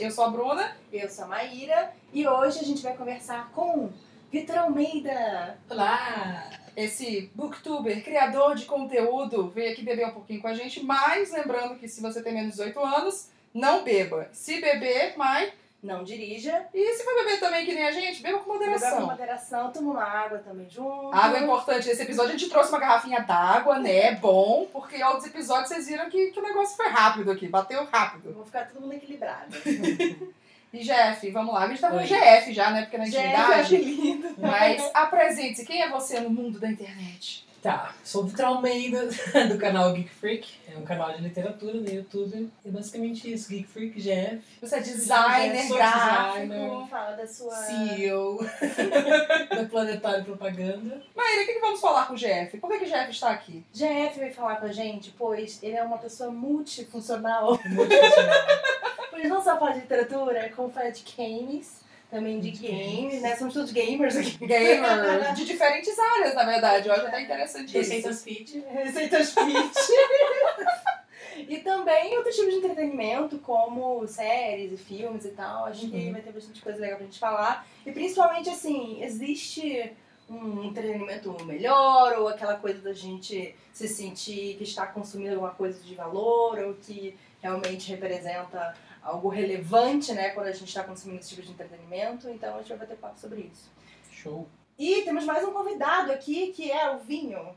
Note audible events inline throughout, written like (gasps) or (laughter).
Eu sou a Bruna. Eu sou a Maíra e hoje a gente vai conversar com Vitor Almeida. Olá! Esse booktuber, criador de conteúdo, veio aqui beber um pouquinho com a gente, mas lembrando que se você tem menos de 18 anos, não beba. Se beber, mas. Não dirija. E se for beber também que nem a gente, beba com Beba com moderação. moderação, toma uma água também junto. Água é importante. Nesse episódio a gente trouxe uma garrafinha d'água, né? Bom, porque em outros episódios vocês viram que, que o negócio foi rápido aqui, bateu rápido. Vamos ficar todo mundo equilibrado. (laughs) E Jeff, vamos lá. A gente tá Oi. GF já, né? Porque na é intimidade. apelido. Mas apresente-se, quem é você no mundo da internet? Tá, sou o Vitor Almeida, (laughs) do canal Geek Freak. É um canal de literatura no YouTube. É basicamente isso, Geek Freak GF. Você é designer, Sou gráfico, designer. Fala da sua... CEO. (laughs) da Planetário Propaganda. Maíra, o que, que vamos falar com o GF? Por que, que o GF está aqui? GF veio falar com a gente, pois ele é uma pessoa multifuncional. Multifuncional. (laughs) Pois não só fala de literatura, como fala de games, também de games, né? Somos todos gamers aqui. Gamer. (laughs) De diferentes áreas, na verdade. Eu acho até interessante isso. Receitas Fit. Receitas fit. (laughs) e também outros tipos de entretenimento, como séries e filmes e tal. Acho que Uhum. vai ter bastante coisa legal pra gente falar. E principalmente, assim, existe um entretenimento melhor, ou aquela coisa da gente se sentir que está consumindo alguma coisa de valor, ou que realmente representa algo relevante, né, quando a gente está consumindo esse tipo de entretenimento. Então a gente vai bater papo sobre isso. Show. E temos mais um convidado aqui, que é o vinho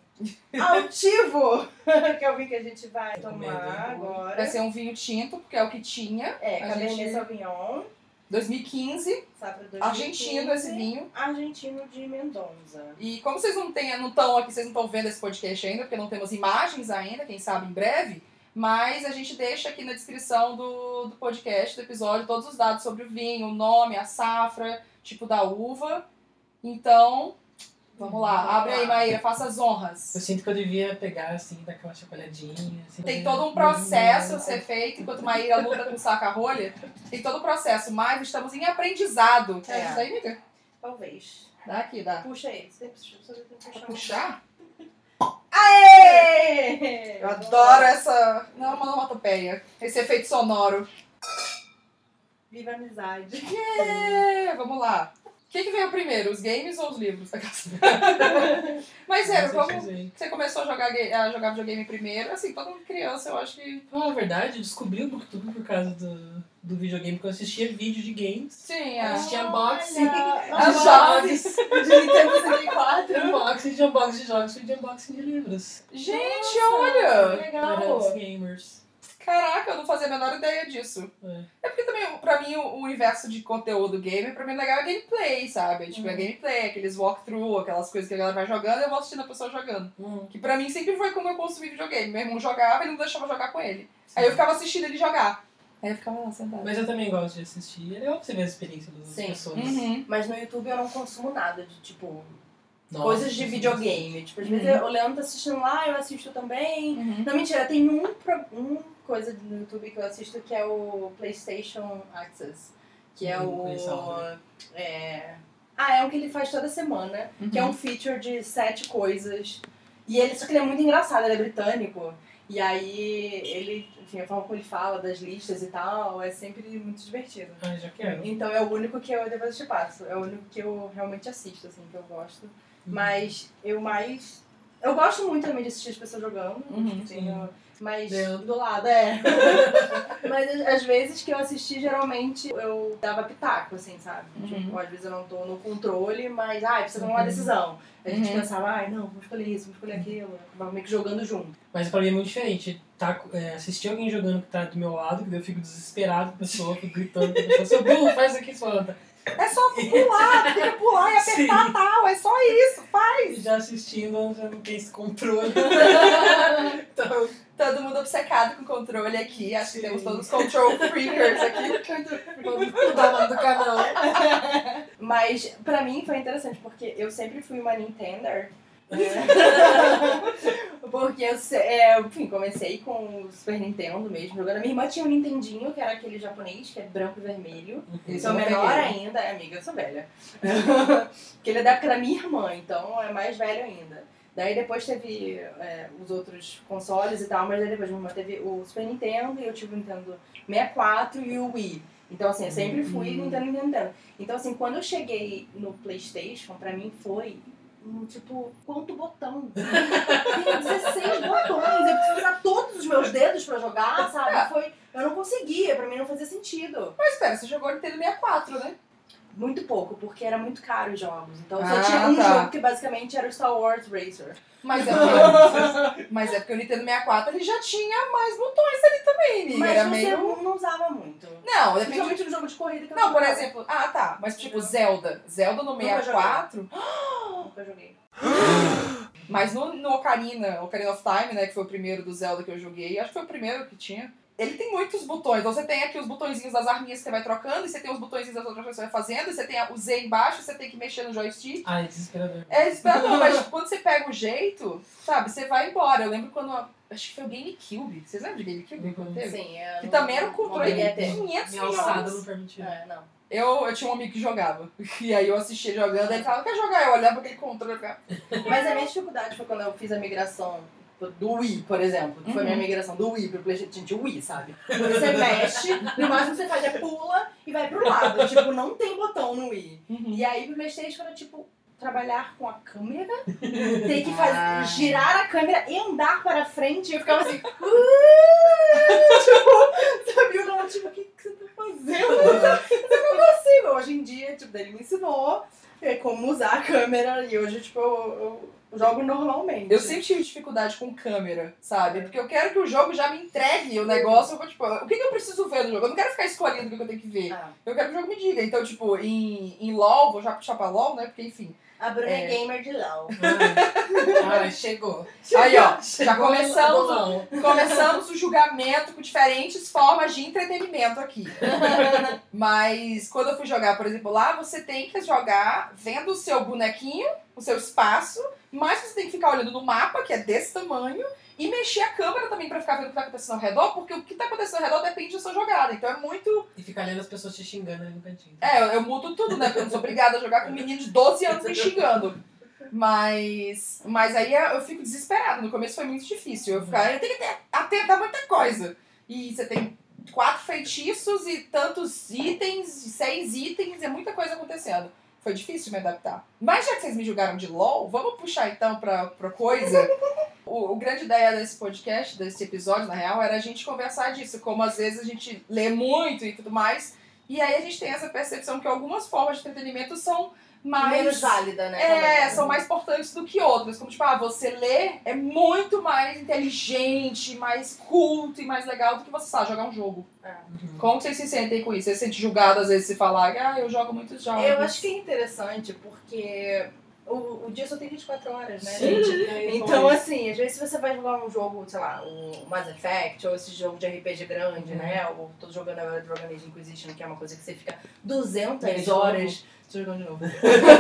altivo, (laughs) que é o vinho que a gente vai tomar agora. Vai ser um vinho tinto, porque é o que tinha. É, A Cabernet gente- Sauvignon, 2015. safra 2015. Argentino esse vinho. Argentino de Mendonça. E como vocês não têm, não estão aqui, vocês não estão vendo esse podcast ainda, porque não temos imagens ainda, quem sabe em breve, mas a gente deixa aqui na descrição do, do podcast, do episódio, todos os dados sobre o vinho, o nome, a safra, tipo da uva. Então, vamos lá. Abre aí. Maíra, faça as honras. Eu sinto que eu devia pegar assim, dar aquela chacoalhadinha. Assim, Tem todo um processo a ser feito, enquanto Maíra luta com saca-rolha. Tem todo o processo, mas estamos em aprendizado. Quer É. ajudar aí, amiga? Talvez. Dá aqui, dá. Puxa aí. Você precisa só tem que Pra puxar. puxar? Aê! Eu adoro essa. Não é uma onomatopeia. Esse efeito sonoro. Viva a amizade. É, vamos lá. O que, que veio primeiro, os games ou os livros? (laughs) Mas sério, como você começou a jogar, ga- a jogar videogame primeiro? Assim, toda criança, eu acho que. Na verdade, eu descobri o Booktube por causa do, do videogame, porque eu assistia vídeo de games. Sim, Eu é. assistia unboxing. Olha, de jogos de Nintendo 64. Unboxing de unboxing de jogos e de unboxing de livros. Gente, Nossa, olha! que Legal. os gamers. Caraca, eu não fazia a menor ideia disso. É. É porque também, mim, o universo de conteúdo gamer, pra mim, legal é gameplay, sabe? Tipo, é Uhum. gameplay, aqueles walkthrough, aquelas coisas que a galera vai jogando eu vou assistindo a pessoa jogando. Hum, Que pra mim sempre foi como eu consumi videogame. Meu irmão jogava e ele não deixava jogar com ele. Aí eu ficava assistindo ele jogar. Aí eu ficava lá sentada. Mas eu também gosto de assistir. É legal você ver a experiência das Sim. pessoas. Uhum. Mas no YouTube eu não consumo nada de tipo Nossa, coisas de sim, videogame. Tipo, às Uhum. vezes o Leandro tá assistindo lá, eu assisto também. Uhum. Não, mentira, tem um, um coisa no YouTube que eu assisto que é o PlayStation Access. Que é Hum, o. a É... Ah, é um que ele faz toda semana. Que é um feature de sete coisas. E ele, só que ele é muito engraçado, ele é britânico. E aí ele, enfim, a forma como ele fala das listas e tal, é sempre muito divertido. Ah, já quero. Então é o único que eu depois te passo. É o único que eu realmente assisto, assim, que eu gosto. Mas eu mais. Eu gosto muito também de assistir as pessoas jogando. Uhum, tenho- mas do lado, é. (laughs) mas às vezes que eu assisti, geralmente eu dava pitaco, assim, sabe? Uhum. Tipo, às vezes eu não tô no controle, mas ai, precisa tomar uma Uhum. decisão. A gente Uhum. pensava, ai, não, vamos escolher isso, vamos escolher aquilo. Vamos meio que jogando junto. Mas pra mim é muito diferente. Tá, é, assistir alguém jogando que tá do meu lado, que daí eu fico desesperado com a pessoa, fico gritando pra pessoa, seu burro, faz aqui, sua É só pular, (laughs) tem que pular e apertar Sim. tal, é só isso, faz. E já assistindo, já não tem esse controle. (laughs) então, Todo mundo obcecado com controle aqui, acho que Sim. temos todos os control freakers aqui. (laughs) vamos mudar o nome do canal. Mas pra mim foi interessante, porque eu sempre fui uma Nintender. (laughs) porque eu, é, enfim, comecei com o Super Nintendo mesmo, jogando. Minha irmã tinha um Nintendinho, que era aquele japonês, que é branco e vermelho. Esse Sou menor peguei. ainda, é, amiga, eu sou velha. (laughs) que ele é da época da minha irmã, então é mais velho ainda. Daí depois teve é, os outros consoles e tal, mas daí depois minha irmã teve o Super Nintendo e eu tive o Nintendo 64 e o Wii. Então, assim, eu sempre fui Hum. Nintendo, Nintendo, Nintendo. Então, assim, quando eu cheguei no Playstation, pra mim foi, um, tipo, quanto botão? (laughs) Tem 16 botões, eu preciso usar todos os meus dedos pra jogar, sabe? Foi, eu não conseguia, pra mim não fazia sentido. Mas espera, você jogou Nintendo 64, né? Muito pouco, porque era muito caro os jogos. Então só Ah, tinha um tá. jogo que basicamente era o Star Wars Racer. Mas é (laughs) porque, mas é porque o Nintendo 64 ele já tinha mais botões ali também, amiga. Mas Era você meio. não, não usava muito. Não, depende Principalmente no jogo de corrida que eu Não, por jogava. exemplo, ah tá, mas tipo Zelda. Zelda no Nunca 64, Nunca joguei. (gasps) mas no, no Ocarina, Ocarina of Time, né, que foi o primeiro do Zelda que eu joguei, acho que foi o primeiro que tinha. Ele tem muitos botões. Então você tem aqui os botõezinhos das arminhas que você vai trocando, e você tem os botõezinhos das outras coisas que você vai fazendo, e você tem o Z embaixo, você tem que mexer no joystick. Ai, desesperador. É desesperador, mas (laughs) tipo, quando você pega o jeito, sabe, você vai embora. Eu lembro quando. Acho que foi o GameCube. Vocês lembram de GameCube quando teve? Sim, é. Que não- também era um controle de ter. 500 Minha milhões. não permitia. É, não. Eu, eu tinha um amigo que jogava. E aí eu assistia jogando, aí ele falava, quer jogar? Eu olhava aquele controle e ficava. Mas a minha dificuldade foi quando eu fiz a migração do Wii, por exemplo. Que foi a minha Uhum. migração do Wii pro PlayStation. Gente, o Wii, sabe? (laughs) Você mexe, no máximo que você faz é pula e vai pro lado. Tipo, não tem botão no Wii. E aí pro PlayStation era tipo. Trabalhar com a câmera, ter que fazer, Ah. girar a câmera e andar para frente. E eu ficava assim, (laughs) "Uh!" tipo, sabe? Eu não, tipo, o que, que você tá fazendo? Eu não consigo. Hoje em dia, tipo, ele me ensinou é, como usar a câmera e hoje, tipo, eu, eu jogo normalmente. Eu sempre tive dificuldade com câmera, sabe? Porque eu quero que o jogo já me entregue o negócio. Eu vou, tipo, o que, que eu preciso ver no jogo? Eu não quero ficar escolhendo o que eu tenho que ver. Ah, Eu quero que o jogo me diga. Então, tipo, em, em LOL, vou já puxar pra LOL, né? Porque, enfim. a Bruna é É. gamer de LOL. (laughs) Ai, chegou. Aí, ó, já Chegou começamos, no- no- começamos o julgamento com diferentes formas de entretenimento aqui. (laughs) Mas quando eu fui jogar, por exemplo, lá, você tem que jogar vendo o seu bonequinho, o seu espaço, mas você tem que ficar olhando no mapa, que é desse tamanho, e mexer a câmera também pra ficar vendo o que tá acontecendo ao redor, porque o que tá acontecendo ao redor depende da sua jogada. Então é muito. E fica olhando as pessoas te xingando ali no cantinho. É, eu, eu mudo tudo, né? Porque eu não sou obrigada a jogar com um menino de 12 anos me xingando. Mas, mas aí eu fico desesperada. No começo foi muito difícil. Eu ficar, eu tenho que atentar muita coisa. E você tem quatro feitiços e tantos itens, seis itens, é muita coisa acontecendo. Foi difícil me adaptar. Mas já que vocês me julgaram de LOL, vamos puxar então pra, pra coisa. O, o grande ideia desse podcast, desse episódio, na real, era a gente conversar disso. Como às vezes a gente lê muito e tudo mais. E aí a gente tem essa percepção que algumas formas de entretenimento são mais. Menos válida, né? É, também. são mais importantes do que outras. Como, tipo, ah, você ler é muito mais inteligente, mais culto e mais legal do que você sabe jogar um jogo. Uhum. Como vocês se sentem com isso? Você se sente julgado às vezes se falar, ah, eu jogo muitos jogos. Eu acho que é interessante porque o, o dia só tem 24 horas, né, Sim. gente? É, Então, assim, às vezes você vai jogar um jogo, sei lá, o Mass Effect, ou esse jogo de RPG grande, Uhum. né? Ou tô jogando agora Dragon Age Inquisition, que é uma coisa que você fica 200 Ele de horas. Jogando de novo.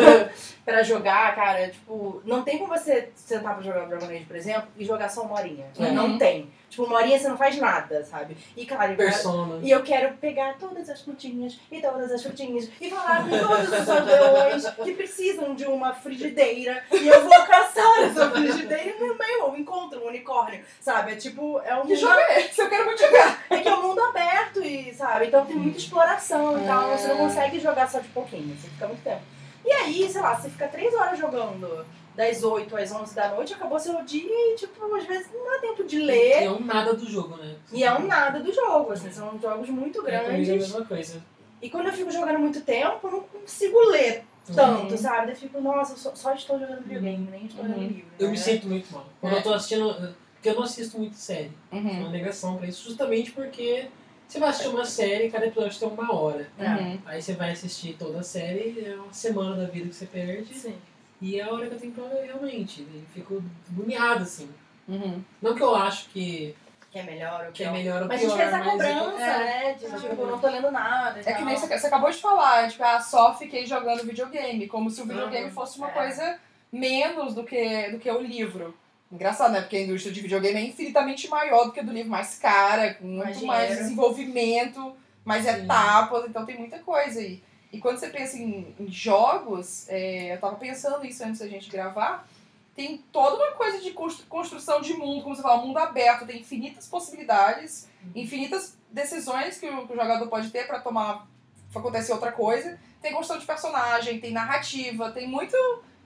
(laughs) pra jogar, cara, tipo, não tem como você sentar pra jogar Dragon Age, por exemplo, e jogar só uma horinha. Uhum. Não tem. Tipo, uma horinha você não faz nada, sabe? E, claro, eu Persona. e eu quero pegar todas as frutinhas e todas as frutinhas e falar com todos os aldeões que precisam de uma frigideira e eu vou caçar essa frigideira e no meio eu encontro um unicórnio, sabe? É tipo, é um Que jogo é esse? Eu quero muito jogar. é que é um mundo aberto e, sabe? Então tem muita exploração e tal, você não consegue jogar só de pouquinho, você fica muito tempo. E aí, sei lá, você fica três horas jogando das 8 às 11 da noite, acabou seu dia e, tipo, às vezes não dá tempo de E ler. é um nada do jogo, né? E é um nada do jogo, assim, são jogos muito É comigo é a grandes. mesma coisa. E quando eu fico jogando muito tempo, eu não consigo ler tanto, Uhum. sabe? Eu fico, nossa, eu só, só estou jogando videogame, nem estou Uhum. lendo livro. Eu né? me sinto muito mal. Quando É. eu tô assistindo. Porque eu não assisto muito série. É Uhum. uma negação pra isso, justamente porque você vai assistir uma série, cada episódio tem uma hora. Uhum. Aí você vai assistir toda a série, é uma semana da vida que você perde. Sim. E é a hora que eu tenho pra ler realmente. Eu fico agoniado, assim. Uhum. Não que eu acho que, Que é melhor ou que é melhor ou Mas a pior, gente fez a mas é que- cobrança, é, né? De exatamente. tipo, eu não tô lendo nada. É que nem você, você acabou de falar, tipo, ah, só fiquei jogando videogame, como se o videogame Uhum. fosse uma É. coisa menos do que, do que o livro. Engraçado, né? Porque a indústria de videogame é infinitamente maior do que a do livro, mais cara, com muito Mais mais, desenvolvimento, mais Sim. etapas, então tem muita coisa aí. E quando você pensa em, em jogos, é, eu tava pensando isso antes da gente gravar, tem toda uma coisa de constru- construção de mundo, como você fala, um mundo aberto, tem infinitas possibilidades, infinitas decisões que o, que o jogador pode ter pra tomar pra acontecer outra coisa. Tem construção de personagem, tem narrativa, tem muito,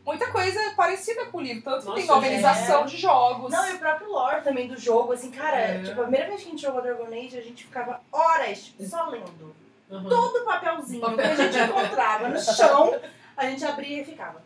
muita coisa parecida com o livro. Tanto que Nossa, tem novelização é. de jogos. Não, e o próprio lore também do jogo, assim, cara, É. tipo, a primeira vez que a gente jogou Dragon Age, a gente ficava horas tipo, só lendo. Aham. Todo papelzinho que a gente encontrava no chão, a gente abria e ficava.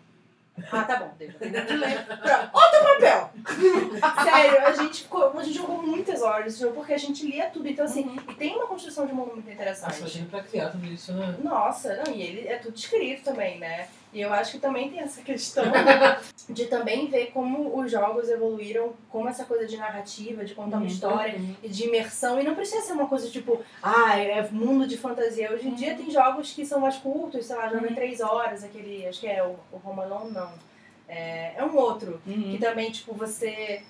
Ah, tá bom, deixa eu Outro papel! (laughs) Sério, a gente, ficou, a gente jogou muitas horas jogo porque a gente lia tudo. Então, assim, Uhum. e tem uma construção de mundo muito interessante. Nossa, imagina pra criar tudo isso, né? Nossa, não, e ele é tudo escrito também, né? E eu acho que também tem essa questão (laughs) de também ver como os jogos evoluíram, como essa coisa de narrativa, de contar uma Uhum. história Uhum. e de imersão. E não precisa ser uma coisa tipo, ah, é mundo de fantasia. Hoje em dia tem jogos que são mais curtos, sei lá, joga em Uhum. três horas, aquele, acho que é o, o Home Alone, não. É, é um outro. Uhum. Que também, tipo, você.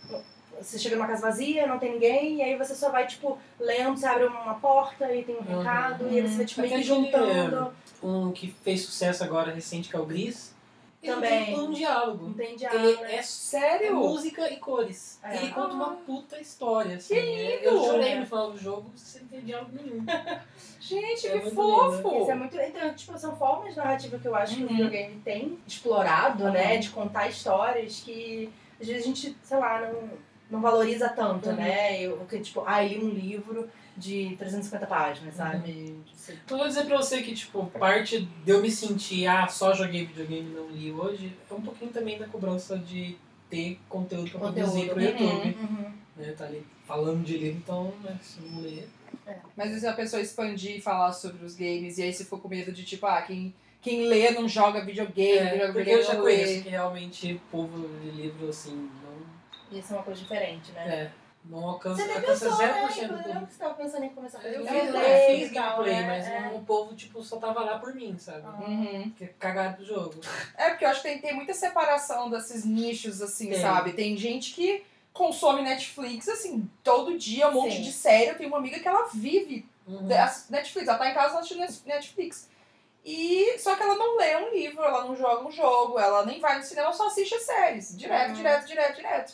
Você chega numa casa vazia, não tem ninguém, e aí você só vai, tipo, lendo, você abre uma porta e tem um Uhum. recado, e aí você vai, tipo, meio que juntando. Um que fez sucesso agora recente, que é o Gris. Ele Também. tem um diálogo. Não tem diálogo. Ele né? é, é Sério? música e cores. É. Ele conta uma puta história, assim. Que É, Eu lindo! chorei É. no final do jogo sem ter diálogo nenhum. (laughs) Gente, É que fofo! Isso é muito. Então, tipo, são formas narrativas que eu acho que o Uhum. videogame tem explorado, Uhum. né? De contar histórias que às vezes a gente, sei lá, não, não valoriza tanto, Uhum. né? Eu, que, tipo, ah, eu li um livro de 350 páginas, sabe? Você- Eu vou dizer pra você que, tipo, parte de eu me sentir, ah, só joguei videogame e não li hoje, é um pouquinho também da cobrança de ter conteúdo pra produzir Conteúdo. pro YouTube. Uhum. Né? Tá ali falando de livro, então, né, se não ler. Mas se a pessoa expandir e falar sobre os games, e aí se for com medo de tipo, ah, quem, quem lê não joga videogame, É, joga porque videogame eu já conheço que realmente o povo de livro, assim, não. Isso é uma coisa diferente, né? É, não alcança, Você nem alcança pensou, né? 0% do Inclusive, público. você tava pensando em começar a fazer Eu gameplay fiz, é, fiz tal, gameplay, né? mas É. o povo, tipo, só tava lá por mim, sabe? Ah. Uhum. Porque cagaram do jogo. É, porque eu acho que tem, tem muita separação desses nichos, assim, Tem. sabe? Tem gente que consome Netflix, assim, todo dia, um monte Sim. de série. Eu tenho uma amiga que ela vive Uhum. da Netflix, ela tá em casa assistindo Net- Netflix. E só que ela não lê um livro, ela não joga um jogo, ela nem vai no cinema, ela só assiste as séries. Direto, Uhum. direto, direto, direto.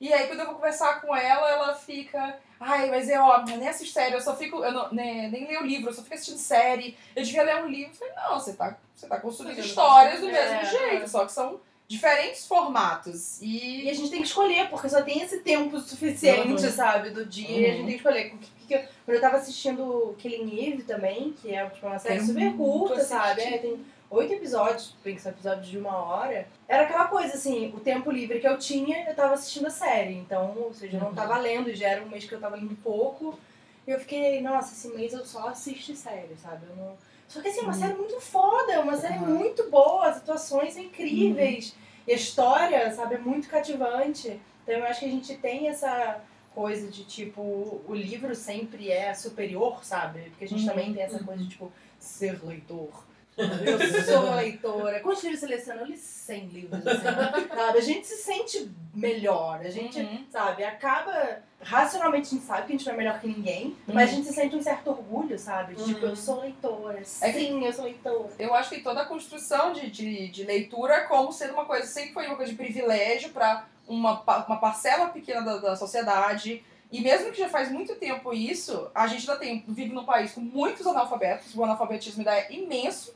E aí quando eu vou conversar com ela, ela fica. Ai, mas eu, ó, eu nem assisto série, eu só fico. Eu não, nem, nem leio livro, eu só fico assistindo série. Eu devia ler um livro. Eu falei, não, você tá, você tá não histórias do mesmo é, jeito, é. só que são diferentes formatos. E E. a gente tem que escolher, porque só tem esse tempo suficiente, Uhum. sabe, do dia. E a Uhum. gente tem que escolher. O que- que- que eu- Quando eu tava assistindo Killing Eve também, que é tipo, uma série Quero super curta, sabe? É, tem oito episódios, bem que são episódios de uma hora. Era aquela coisa, assim, o tempo livre que eu tinha, eu tava assistindo a série. Então, ou seja, eu não Uhum. tava lendo, já era um mês que eu tava lendo pouco. E eu fiquei, nossa, esse mês eu só assisto série, sabe? Eu não... Só que assim, é uma Uhum. série muito foda, é uma série Uhum. muito boa, as atuações são incríveis. E a história, sabe, é muito cativante. Então eu acho que a gente tem essa coisa de, tipo, o livro sempre é superior, sabe? Porque a gente Uhum, também tem essa coisa de, tipo, ser leitor. Eu (laughs) sou leitora. Quantos livros você seleciona? Eu li 100 livros, assim, sabe? A gente se sente melhor, a gente, Uhum. sabe, acaba... Racionalmente a gente sabe que a gente não é melhor que ninguém, mas a gente se sente um certo orgulho, sabe? De, Tipo, Uhum. eu sou leitora, É sim, eu sou leitora. Eu acho que toda a construção de, de, de leitura é como sendo uma coisa, sempre foi uma coisa de privilégio para uma, uma parcela pequena da, da sociedade. E mesmo que já faz muito tempo isso, a gente ainda tem, vive num país com muitos analfabetos, o analfabetismo ainda é imenso,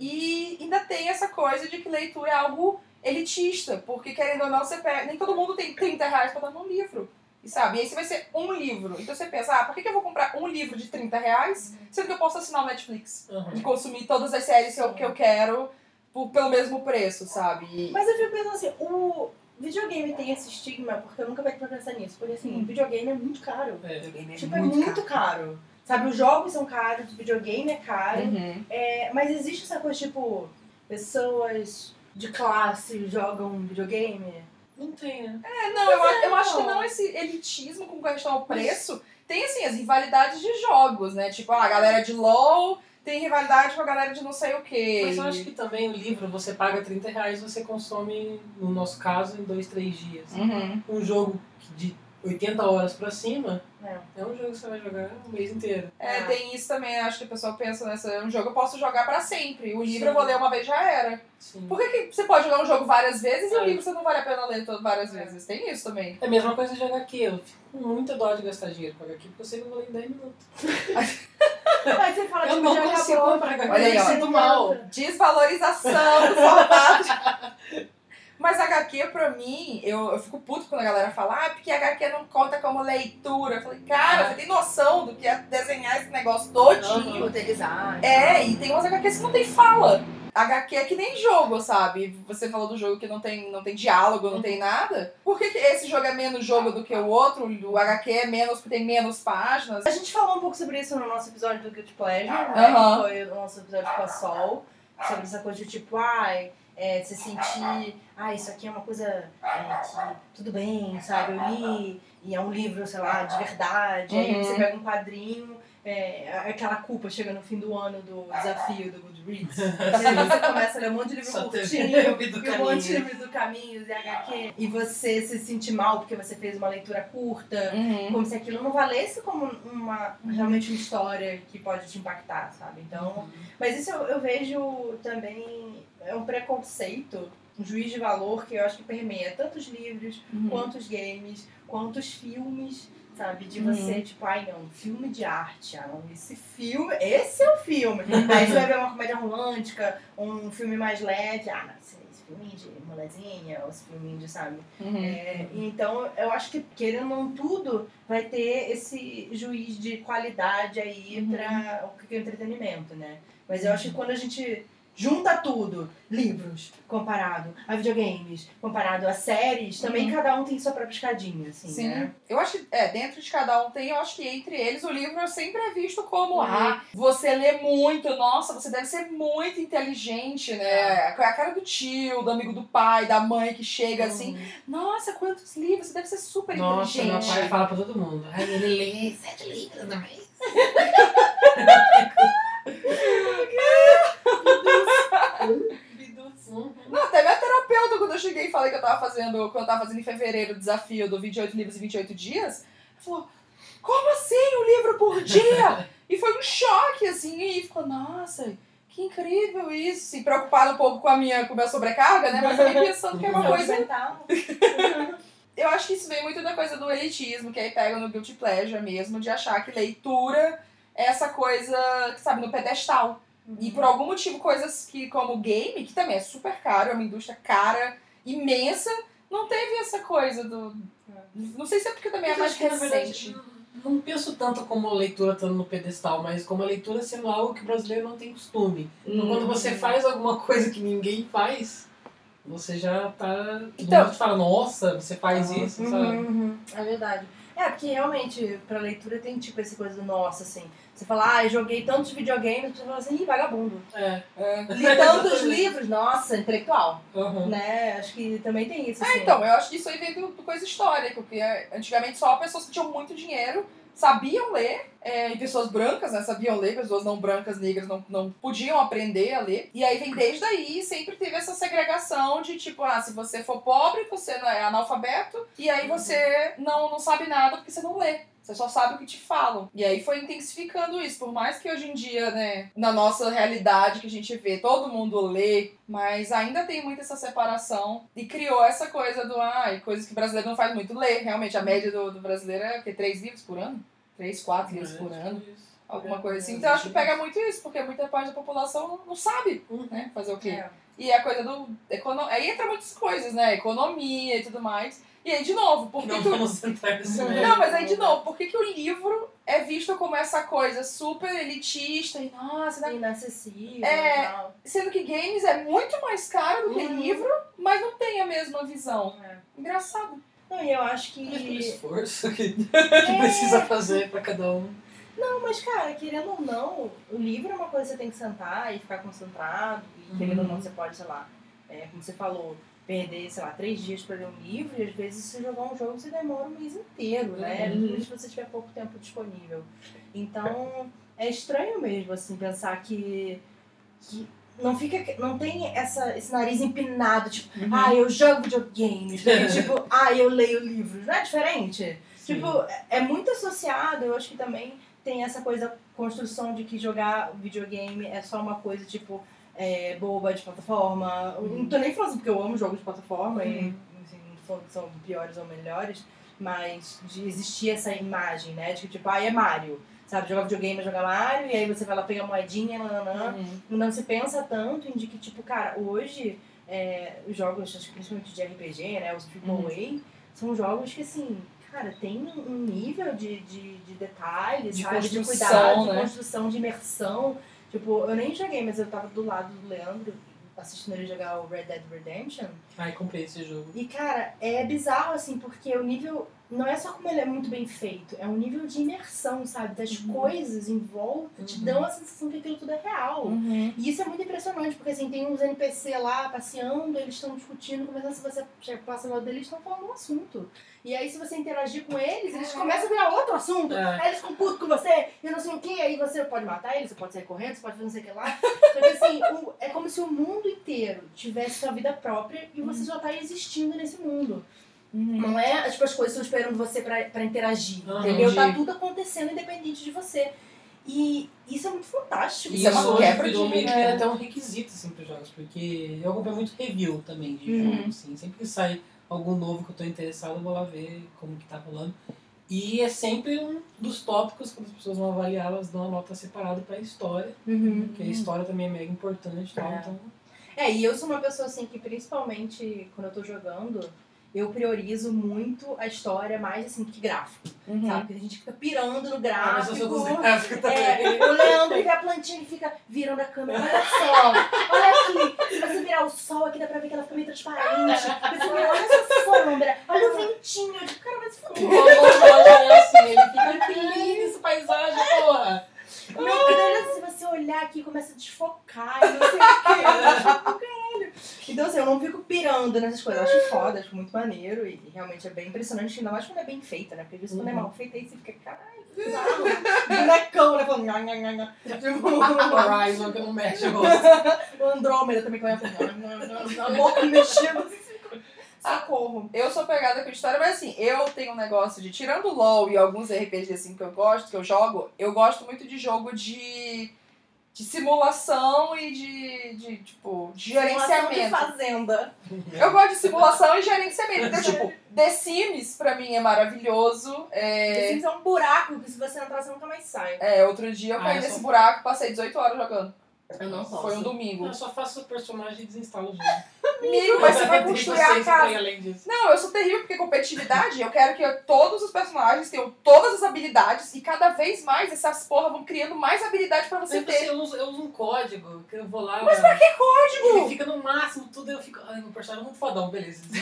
e ainda tem essa coisa de que leitura é algo elitista, porque querendo ou não, você pega, nem todo mundo tem 30 reais pra dar num livro. E sabe? E aí você vai ser um livro. Então você pensa, ah, por que, que eu vou comprar um livro de 30 reais, sendo que eu posso assinar o Netflix? Uhum. de consumir todas as séries que eu, que eu quero por, pelo mesmo preço, sabe? E- Mas eu fico pensando assim, o videogame tem esse estigma, porque eu nunca parei pra pensar nisso. Porque assim, Hum. videogame é muito caro. É. tipo, é muito caro. Sabe, os jogos são caros, o videogame é caro. Uhum. É, mas existe essa coisa, tipo, pessoas de classe jogam videogame. Não tem, né? É, não, eu, a- eu acho que não. não esse elitismo com questão ao preço. Tem, assim, as rivalidades de jogos, né? Tipo, ah, a galera de LoL tem rivalidade com a galera de não sei o quê. Mas eu acho que também o livro, você paga 30 reais você consome, no nosso caso, em dois, três dias. Uhum. Um jogo de 80 horas pra cima, É. é um jogo que você vai jogar o mês inteiro. É, Ah. tem isso também, acho que o pessoal pensa nessa. É um jogo que eu posso jogar pra sempre. O livro Sim. eu vou ler uma vez já era. Sim. Por que, que você pode jogar um jogo várias vezes e o É. livro você não vale a pena ler todo várias É. vezes? Tem isso também. É a mesma coisa de HQ. Eu fico com muita dó de gastar dinheiro com HQ, porque eu sei que eu vou ler em 10 minutos. (laughs) Aí você fala Eu tipo, não consigo acabou. comprar HQ. Olha aí, eu sinto mal. Desvalorização do formato. (laughs) Mas HQ, pra mim, eu, eu fico puto quando a galera fala, ah, porque HQ não conta como leitura. Eu falei, cara, você tem noção do que é desenhar esse negócio todinho? Roteirizar. É, e tem umas HQs que não tem fala. HQ é que nem jogo, sabe? Você falou do jogo que não tem, não tem diálogo, não tem nada. Por que, que esse jogo é menos jogo do que o outro? O HQ é menos porque tem menos páginas? A gente falou um pouco sobre isso no nosso episódio do Guilty Pleasure, né? Aham. Que foi o nosso episódio com a Sol. Sobre essa coisa de tipo, ai, é, você sentir, ah, isso aqui é uma coisa é, que tudo bem, sabe? Eu li e é um livro, sei lá, de verdade. Aí Uhum. você pega um quadrinho, é, aquela culpa chega no fim do ano do desafio do Goodreads. E aí você começa a ler um monte de livro Só curtinho. (laughs) do E um monte de caminho. livro do Caminhos e HQ. E você se sente mal porque você fez uma leitura curta. Uhum. Como se aquilo não valesse como uma realmente uma história que pode te impactar, sabe? Então. Mas isso eu, eu vejo também. É um preconceito, um juiz de valor que eu acho que permeia tanto os livros, Uhum. quanto os games, quanto os filmes. Sabe, de Uhum. você, tipo, ai não, filme de arte, ah não, esse filme, esse é o filme. (laughs) Aí você vai ver uma comédia romântica, um filme mais leve, ah não, esse, esse filminho de molezinha, ou esse filminho de, sabe, Uhum. é, então, eu acho que, querendo ou não tudo, vai ter esse juiz de qualidade aí Uhum. para o que é entretenimento, né? Mas eu acho que quando a gente junta tudo, livros comparado a videogames, comparado a séries, também cada um tem sua própria escadinha, assim, Sim. né? Eu acho que, é, dentro de cada um tem, eu acho que entre eles o livro sempre é visto como, Uhum. ah, você lê muito, nossa, você deve ser muito inteligente, né? É. A cara do tio, do amigo do pai, da mãe que chega assim, Uhum. nossa, quantos livros, você deve ser super Nossa, meu inteligente. pai fala pra todo mundo. Ai, ele lê sete livros no (laughs) (laughs) mês. Não, até minha terapeuta, quando eu cheguei e falei que eu tava fazendo, quando eu tava fazendo em fevereiro o desafio do 28 livros em 28 dias, falou, como assim um livro por dia? (laughs) e foi um choque, assim, e ficou, nossa, que incrível isso. Se preocupado um pouco com a minha, com a minha sobrecarga, né? Mas também pensando que é uma Saúde coisa (laughs) eu acho que isso vem muito da coisa do elitismo, que aí pega no guilty pleasure mesmo, de achar que leitura é essa coisa, que sabe, no pedestal. E por algum motivo, coisas que, como game, que também é super caro, é uma indústria cara, imensa, não teve essa coisa do. Não sei se é porque também é mais recente. Não penso tanto como a leitura estando no pedestal, mas como a leitura sendo algo que o brasileiro não tem costume. Então, quando você faz alguma (laughs) coisa que ninguém faz, você já tá. Então- Então, fala, nossa, você faz isso, Uhum, sabe? uhum, é verdade. É, porque realmente, pra leitura tem tipo essa coisa do nossa, assim. Você fala, ah, eu joguei tantos videogames, você fala assim, ih, vagabundo. É. É. Li tantos (laughs) livros, nossa, intelectual. Uhum. Né? Acho que também tem isso, É, assim. então, eu acho que isso aí vem do, do coisa histórica, porque é, antigamente só pessoas que tinham muito dinheiro sabiam ler, é, e pessoas brancas, né, sabiam ler, pessoas não brancas, negras, não, não podiam aprender a ler. E aí vem desde aí, sempre teve essa segregação de tipo, ah, se você for pobre, você é analfabeto, e aí você não, não sabe nada porque você não lê. Você só sabe o que te falam. E aí foi intensificando isso. Por mais que hoje em dia, né, na nossa realidade que a gente vê, todo mundo lê, mas ainda tem muito essa separação. E criou essa coisa do, ai, coisas que o brasileiro não faz muito ler. Realmente, a média do, do brasileiro é o quê? Três livros por ano? Três, quatro livros por ano. Alguma coisa assim. Então, eu acho que pega muito isso, porque muita parte da população não, não sabe, né, fazer o quê. É. E a coisa do... Econo... Aí entra muitas coisas, né? Economia e tudo mais. E aí, de novo, por que Não que o- vamos entrar nesse Não, mas aí de novo, por que, que o livro é visto como essa coisa super elitista e nossa, né? Inacessível É. e sendo que games é muito mais caro do que Uhum. livro, mas não tem a mesma visão. É. Engraçado. Não, e eu acho que. Mas pelo esforço que, (laughs) que É. precisa fazer pra cada um. Não, mas cara, querendo ou não, o livro é uma coisa que você tem que sentar e ficar concentrado. E querendo ou não, você pode, sei lá, é, como você falou, perder, sei lá, três dias pra ler um livro e às vezes se jogar um jogo você demora um mês inteiro, né? Uhum. Se você tiver pouco tempo disponível. Então, é estranho mesmo, assim, pensar que. que não fica. Não tem essa, esse nariz empinado, tipo, ah, eu jogo videogame. Porque, (laughs) tipo, ah, eu leio livros. Não é diferente? Sim. Tipo, é- é muito associado, eu acho que também tem essa coisa, construção de que jogar videogame é só uma coisa, tipo, é, boba de plataforma. Não tô nem falando assim, porque eu amo jogos de plataforma e Uhum. assim, não tô falando que são piores ou melhores, mas de existir essa imagem, né? De que, tipo, ah, é Mario. Sabe, jogar videogame é jogar Mario, e aí você vai lá pegar moedinha, nananã. Uhum. Não se pensa tanto em de que, tipo, cara, hoje é, os jogos, acho que principalmente de RPG, né? Os AAA, são jogos que, assim, cara, tem um nível de, de, de detalhes, De sabe? De cuidado, né? de construção, de imersão. Tipo, eu nem joguei, mas eu tava do lado do Leandro assistindo ele jogar o Red Dead Redemption. Ai, comprei esse jogo. E, cara, é bizarro, assim, porque o nível. Não é só como ele é muito bem feito, é um nível de imersão, sabe? Das coisas em volta te Uhum. dão a sensação que aquilo tudo é real. Uhum. E isso é muito impressionante, porque assim, tem uns NPC lá passeando, eles estão discutindo, começando, se você passa ao lado deles, eles estão falando um assunto. E aí, se você interagir com eles, eles começam a virar outro assunto. É. Aí eles ficam putos com você, e não sei o que, aí você pode matar eles, você pode sair correndo, você pode fazer não sei o que lá. Só que assim, o- é como se o mundo inteiro tivesse sua vida própria e você já tá existindo nesse mundo. Uhum. Não é, tipo, as coisas estão esperando você pra interagir, Aham. entendeu? Tá tudo acontecendo independente de você. E isso é muito fantástico. Isso é uma hoje quebra virou de- meio que é. até um requisito assim, para jogos, porque eu acompanho muito review também de Uhum. jogos. Assim. Sempre que sai algum novo que eu tô interessado, eu vou lá ver como que tá rolando. E é sempre um dos tópicos, quando as pessoas vão avaliar, elas dão uma nota separada pra história, Uhum. porque a história também é mega importante tal, É. então... É, e eu sou uma pessoa assim que principalmente quando eu tô jogando, eu priorizo muito a história mais assim que gráfico, Uhum. sabe? Porque a gente fica pirando no Ah, mas eu gráfico. gráficos também. É, o Leandro vê a plantinha e fica virando a câmera. Olha só, olha aqui. Se você virar o sol aqui, dá pra ver que ela fica meio transparente. Se você virar, olha essa sombra, olha o ventinho. Eu digo, cara, vai se O fuder. Ronaldo é assim, ele fica, que lindo essa paisagem, porra! Meu Deus, se você olhar aqui, começa a desfocar e não sei o fico, caralho. Então, assim, eu não fico pirando nessas coisas. Eu acho foda, acho muito maneiro e realmente é bem impressionante, ainda mais quando é bem feita, né? Porque às vezes quando é Uhum. mal feita, aí você fica, caralho, que. Bonecão, né? Falando, nha, nha, nha, nha. Tipo, Horizon que não mexe o rosto. o Andrômeda também começa a boca mexendo. assim, Socorro. Eu sou pegada com história, mas assim, eu tenho um negócio de, tirando o LOL e alguns RPGs assim que eu gosto, que eu jogo, eu gosto muito de jogo de, de simulação e de, de tipo, de Simulação de gerenciamento. fazenda. Eu gosto de simulação e gerenciamento. Então, tipo, (laughs) The Sims pra mim é maravilhoso. É, Assim, é um buraco que se você entrar, você nunca mais sai. é, outro dia eu Ah, caí nesse sou- buraco, passei 18 horas jogando. Eu não posso. Foi um domingo. Eu só faço o personagem e desinstalo o jogo. (laughs) Amigo, mas você vai construir a casa. além disso. Não, eu sou terrível porque competitividade, eu quero que todos os personagens tenham todas as habilidades e cada vez mais essas porra vão criando mais habilidade pra você Sempre assim, ter. eu, uso, eu uso um código que eu vou lá. Mas pra que código? Ele fica no máximo, tudo eu fico. Ai, meu personagem é muito fodão, beleza. (laughs)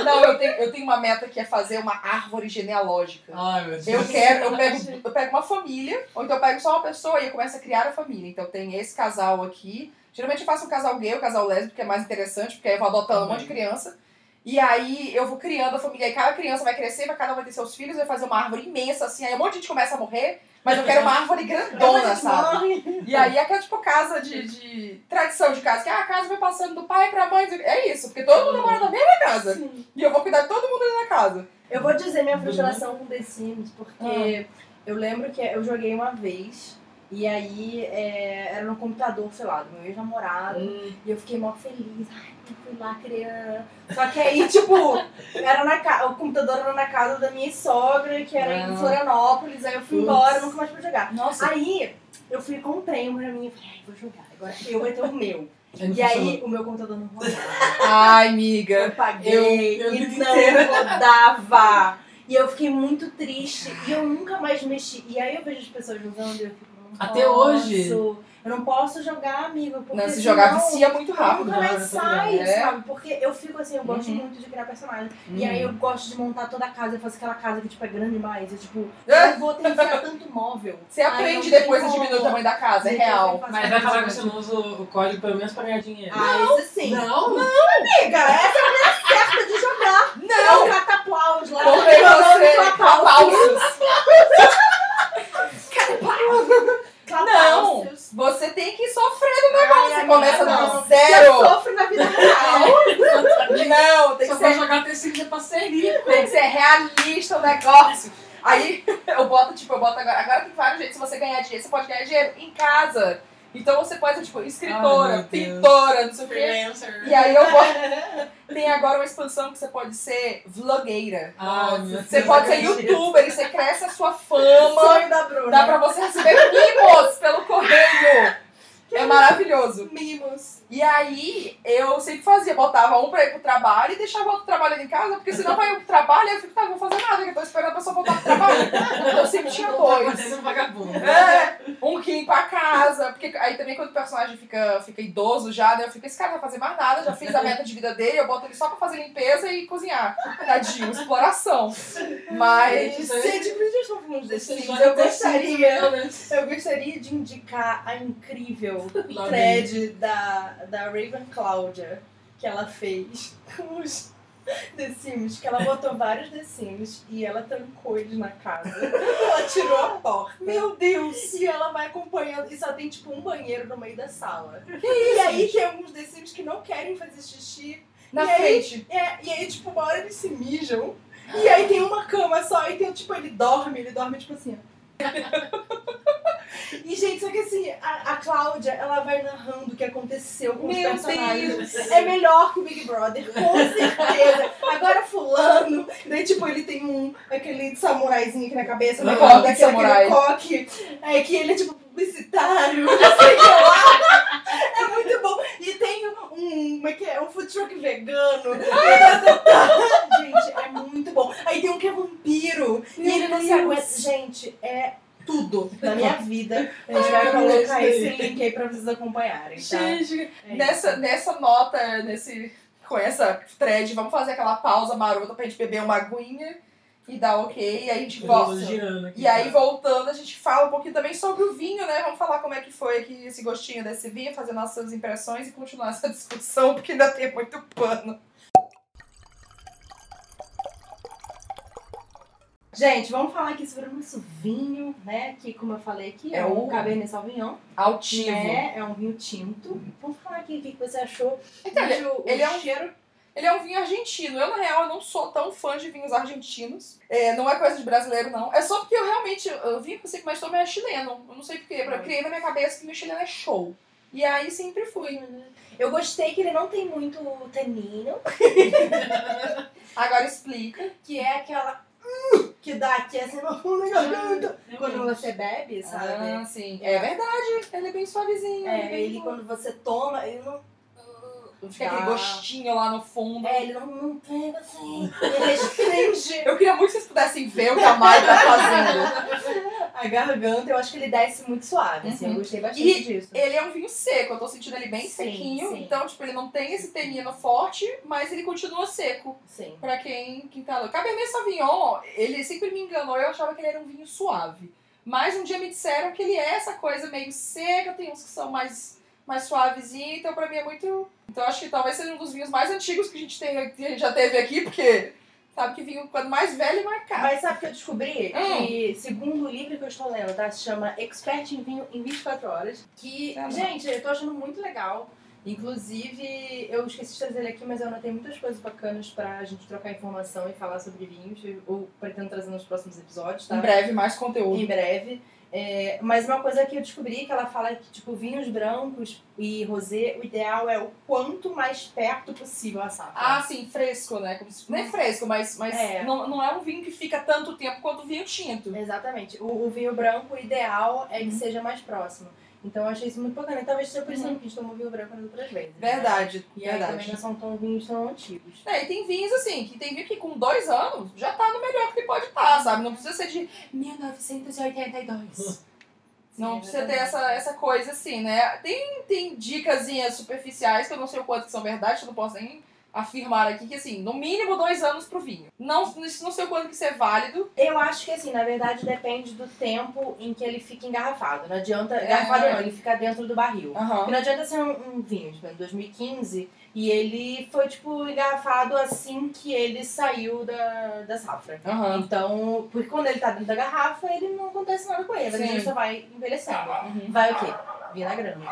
Não, eu tenho, eu tenho uma meta que é fazer uma árvore genealógica. Ai, meu Deus. Eu quero, eu pego, eu pego uma família, ou então eu pego só uma pessoa e eu começo a criar a família. Então tem esse casal aqui. Geralmente eu faço um casal gay, um casal lésbico, que é mais interessante, porque aí eu vou adotando um monte de criança. E aí eu vou criando a família, aí cada criança vai crescer, vai cada um vai ter seus filhos, vai fazer uma árvore imensa, assim, aí um monte de gente começa a morrer, mas eu quero uma árvore grandona, sabe? E aí aquela tipo casa de, de tradição de casa, que ah, a casa vai passando do pai pra mãe, é isso, porque todo mundo mora na mesma casa. Sim. E eu vou cuidar de todo mundo na casa. Eu vou dizer minha frustração com The Sims, porque Ah. eu lembro que eu joguei uma vez, e aí é, era no computador, sei lá, do meu ex-namorado, Hum, e eu fiquei mó feliz. Ai, lá criando. Só que aí, tipo, era na ca... o computador era na casa da minha sogra, que era Ah. em Florianópolis, aí eu fui Putz. embora, nunca mais pude jogar. Nossa. Aí eu fui comprei um pra mim e falei, ai, vou jogar, agora eu vou ter o meu. não E aí o meu computador não rodava. Ai, Eu amiga. paguei Eu- eu e não inteira. rodava. E eu fiquei muito triste e eu nunca mais mexi. E aí eu vejo as pessoas jogando e eu fico, não Até posso. hoje? Eu não posso jogar, amigo, porque Não, se jogar vicia muito rápido. Nunca mais Não, eu tô sai. É. sabe? Porque eu fico assim, eu gosto Uhum. muito de criar personagem. E Uhum. aí eu gosto de montar toda a casa, eu faço aquela casa que tipo, é grande demais. Eu tipo, É. eu vou ter que enfiar tanto móvel. Você aprende não depois a diminuir o tamanho da casa, é real. Mas vai falar que você não usa o código pelo menos pra ganhar dinheiro. Ah, isso sim. Não? Amiga, essa é a maneira certa de jogar. É Não! o cataplaus lá. Comprei você clapaucios. falsos. (laughs) Não! Você tem que sofrer no negócio. Ai, começa do zero. Já sofre na vida real. Não, tem Se que eu ser, jogar T5 é pra ser rico. tem que ser realista. negócio. Aí eu boto, tipo, eu boto agora. Agora tem vários jeitos. Se você ganhar dinheiro, você pode ganhar dinheiro em casa. Então você pode ser, tipo, escritora, Deus. pintora, não sei o quê. Freelancer. E aí eu boto. (laughs) Tem agora uma expansão que você pode ser vlogueira. Meu Você pode ser youtuber e você cresce a sua (laughs) fama. Sonho da Bruna. Dá pra você receber mimos pelo correio. É maravilhoso. Mimos. E aí, eu sempre fazia, botava um pra ir pro trabalho e deixava outro trabalhando em casa, porque senão vai eu pro trabalho e eu fico, tá, não vou fazer nada, que eu tô esperando a pessoa voltar pro trabalho. Então eu sempre tinha (laughs) Tá dois. um vagabundo. É, um que limpa a casa, porque aí também quando o personagem fica, fica idoso já, né, eu fico, esse cara não vai fazer mais nada, já fiz a meta de vida dele, eu boto ele só pra fazer limpeza e cozinhar. Tadinho, exploração. Mas... Aí- Gente, por que a gente tá falando desse Eu gostaria, né? eu gostaria de indicar a incrível Lá thread da, da Raven Cláudia que ela fez com (laughs) os The Sims, que ela botou vários The Sims e ela trancou eles na casa. (laughs) Ela tirou a porta. Meu Deus! E ela vai acompanhando, e só tem tipo um banheiro no meio da sala. e aí tem alguns The Sims que não querem fazer xixi. Na E aí- frente. É, e aí, tipo, uma hora eles se mijam. E aí tem uma cama só, e tem, tipo, ele dorme, ele dorme tipo assim, ó. (laughs) E, gente, só que assim, a, a Cláudia, ela vai narrando o que aconteceu com os Meu personagens. Deus! É melhor que o Big Brother, com certeza. Agora fulano, daí tipo, ele tem um, aquele samuraizinho aqui na cabeça, né? Coque Daquele- samurai. aquele coque, é, que ele é tipo publicitário, não sei o que lá. É muito bom. E tem um, como é que é? Um food truck vegano. Gente, é muito bom. Aí tem um que é vampiro. e Meu ele não se Deus. aguenta. Gente, é tudo na minha vida. A gente vai Ai, colocar meu Deus. esse link aí pra vocês acompanharem, tá? Gente, É nessa, nessa nota, nesse, com essa thread, vamos fazer aquela pausa marota pra gente beber uma aguinha e dar ok, e aí a gente volta. Aqui, E aí, tá? voltando, a gente fala um pouquinho também sobre o vinho, né? Vamos falar como é que foi aqui esse gostinho desse vinho, fazer nossas impressões e continuar essa (laughs) discussão, porque ainda tem muito pano. Gente, vamos falar aqui sobre o nosso vinho, né? Que, como eu falei aqui, é, É o o- Cabernet Sauvignon. Altivo. Né? É um vinho tinto. Vamos falar aqui o que você achou. Então, ele, o- o ele é um cheiro ele é um vinho argentino. Eu, na real, eu não sou tão fã de vinhos argentinos. É, não é coisa de brasileiro, não. É só porque eu realmente. Eu vinho que eu sei que mais tomei é chileno. Eu não sei porquê. Eu criei na minha cabeça que o chileno é show. E aí sempre fui. Eu gostei que ele não tem muito tanino, (laughs) Agora explica. que é aquela que dá aqui assim no fundo da garganta. Quando Realmente. você bebe, sabe? Ah, sim. É verdade. Ele é bem suavezinho. É, ele é bem ele quando você toma, ele não. Fica aquele gostinho lá no fundo. É, ele não, não pega assim. Ele restringe Eu queria muito que vocês pudessem ver o que a Mai tá fazendo. (laughs) a garganta. Eu acho que ele desce muito suave, assim. Uhum. Eu gostei bastante E disso. Ele é um vinho seco, eu tô sentindo ele bem Sim, sequinho. sim. Então, tipo, ele não tem esse tenino forte, mas ele continua seco. Sim. Pra quem, quem tá. Cabernet Sauvignon, ele sempre me enganou, eu achava que ele era um vinho suave. Mas um dia me disseram que ele é essa coisa meio seca, tem uns que são mais, mais suavezinhos, então pra mim é muito. Então acho que talvez seja um dos vinhos mais antigos que a gente, tem, que a gente já teve aqui, porque sabe que vinho, quando mais velho, mais caro. Mas sabe o que eu descobri? Hum. Que, segundo o livro que eu estou lendo, tá? Se chama Expert em Vinho em 24 Horas. Que, não. gente, eu tô achando muito legal. Inclusive, eu esqueci de trazer ele aqui, mas eu anotei muitas coisas bacanas pra gente trocar informação e falar sobre vinhos. Eu pretendo trazer nos próximos episódios, tá? Em breve, mais conteúdo. Em breve. É, mas uma coisa que eu descobri que ela fala que, tipo, vinhos brancos e rosé, o ideal é o quanto mais perto possível a safra. Ah, sim, fresco, né? Como se- Não é fresco, mas, mas É. Não, não é um vinho que fica tanto tempo quanto o vinho tinto. Exatamente. O, o vinho branco, o ideal é que Uhum. seja mais próximo. Então eu achei isso muito bacana. E talvez seja por isso Uhum. que a gente tomou vinho branco nas outras vezes. né? Verdade, E aí também verdade. não são tão vinhos tão antigos. É, e tem vinhos assim, que tem vinho que com dois anos já tá no melhor que pode estar, sabe? Não precisa ser de 1982. (laughs) Não Sim, precisa ter essa, essa coisa assim, né? Tem, tem dicasinhas superficiais que eu não sei o quanto que são verdade, eu não posso nem afirmar aqui que assim, no mínimo dois anos pro vinho. Não, não sei o quanto que isso é válido. Eu acho que assim, na verdade depende do tempo em que ele fica engarrafado. Não adianta. É. Engarrafado não, ele fica dentro do barril. Aham. Porque não adianta ser um, um vinho, tipo, em 2015, e ele foi, tipo, engarrafado assim que ele saiu da, da safra. Aham. Então, porque quando ele tá dentro da garrafa, ele não acontece nada com ele, Sim. ele só vai envelhecendo. Uhum. Vai o quê? Vinagrando.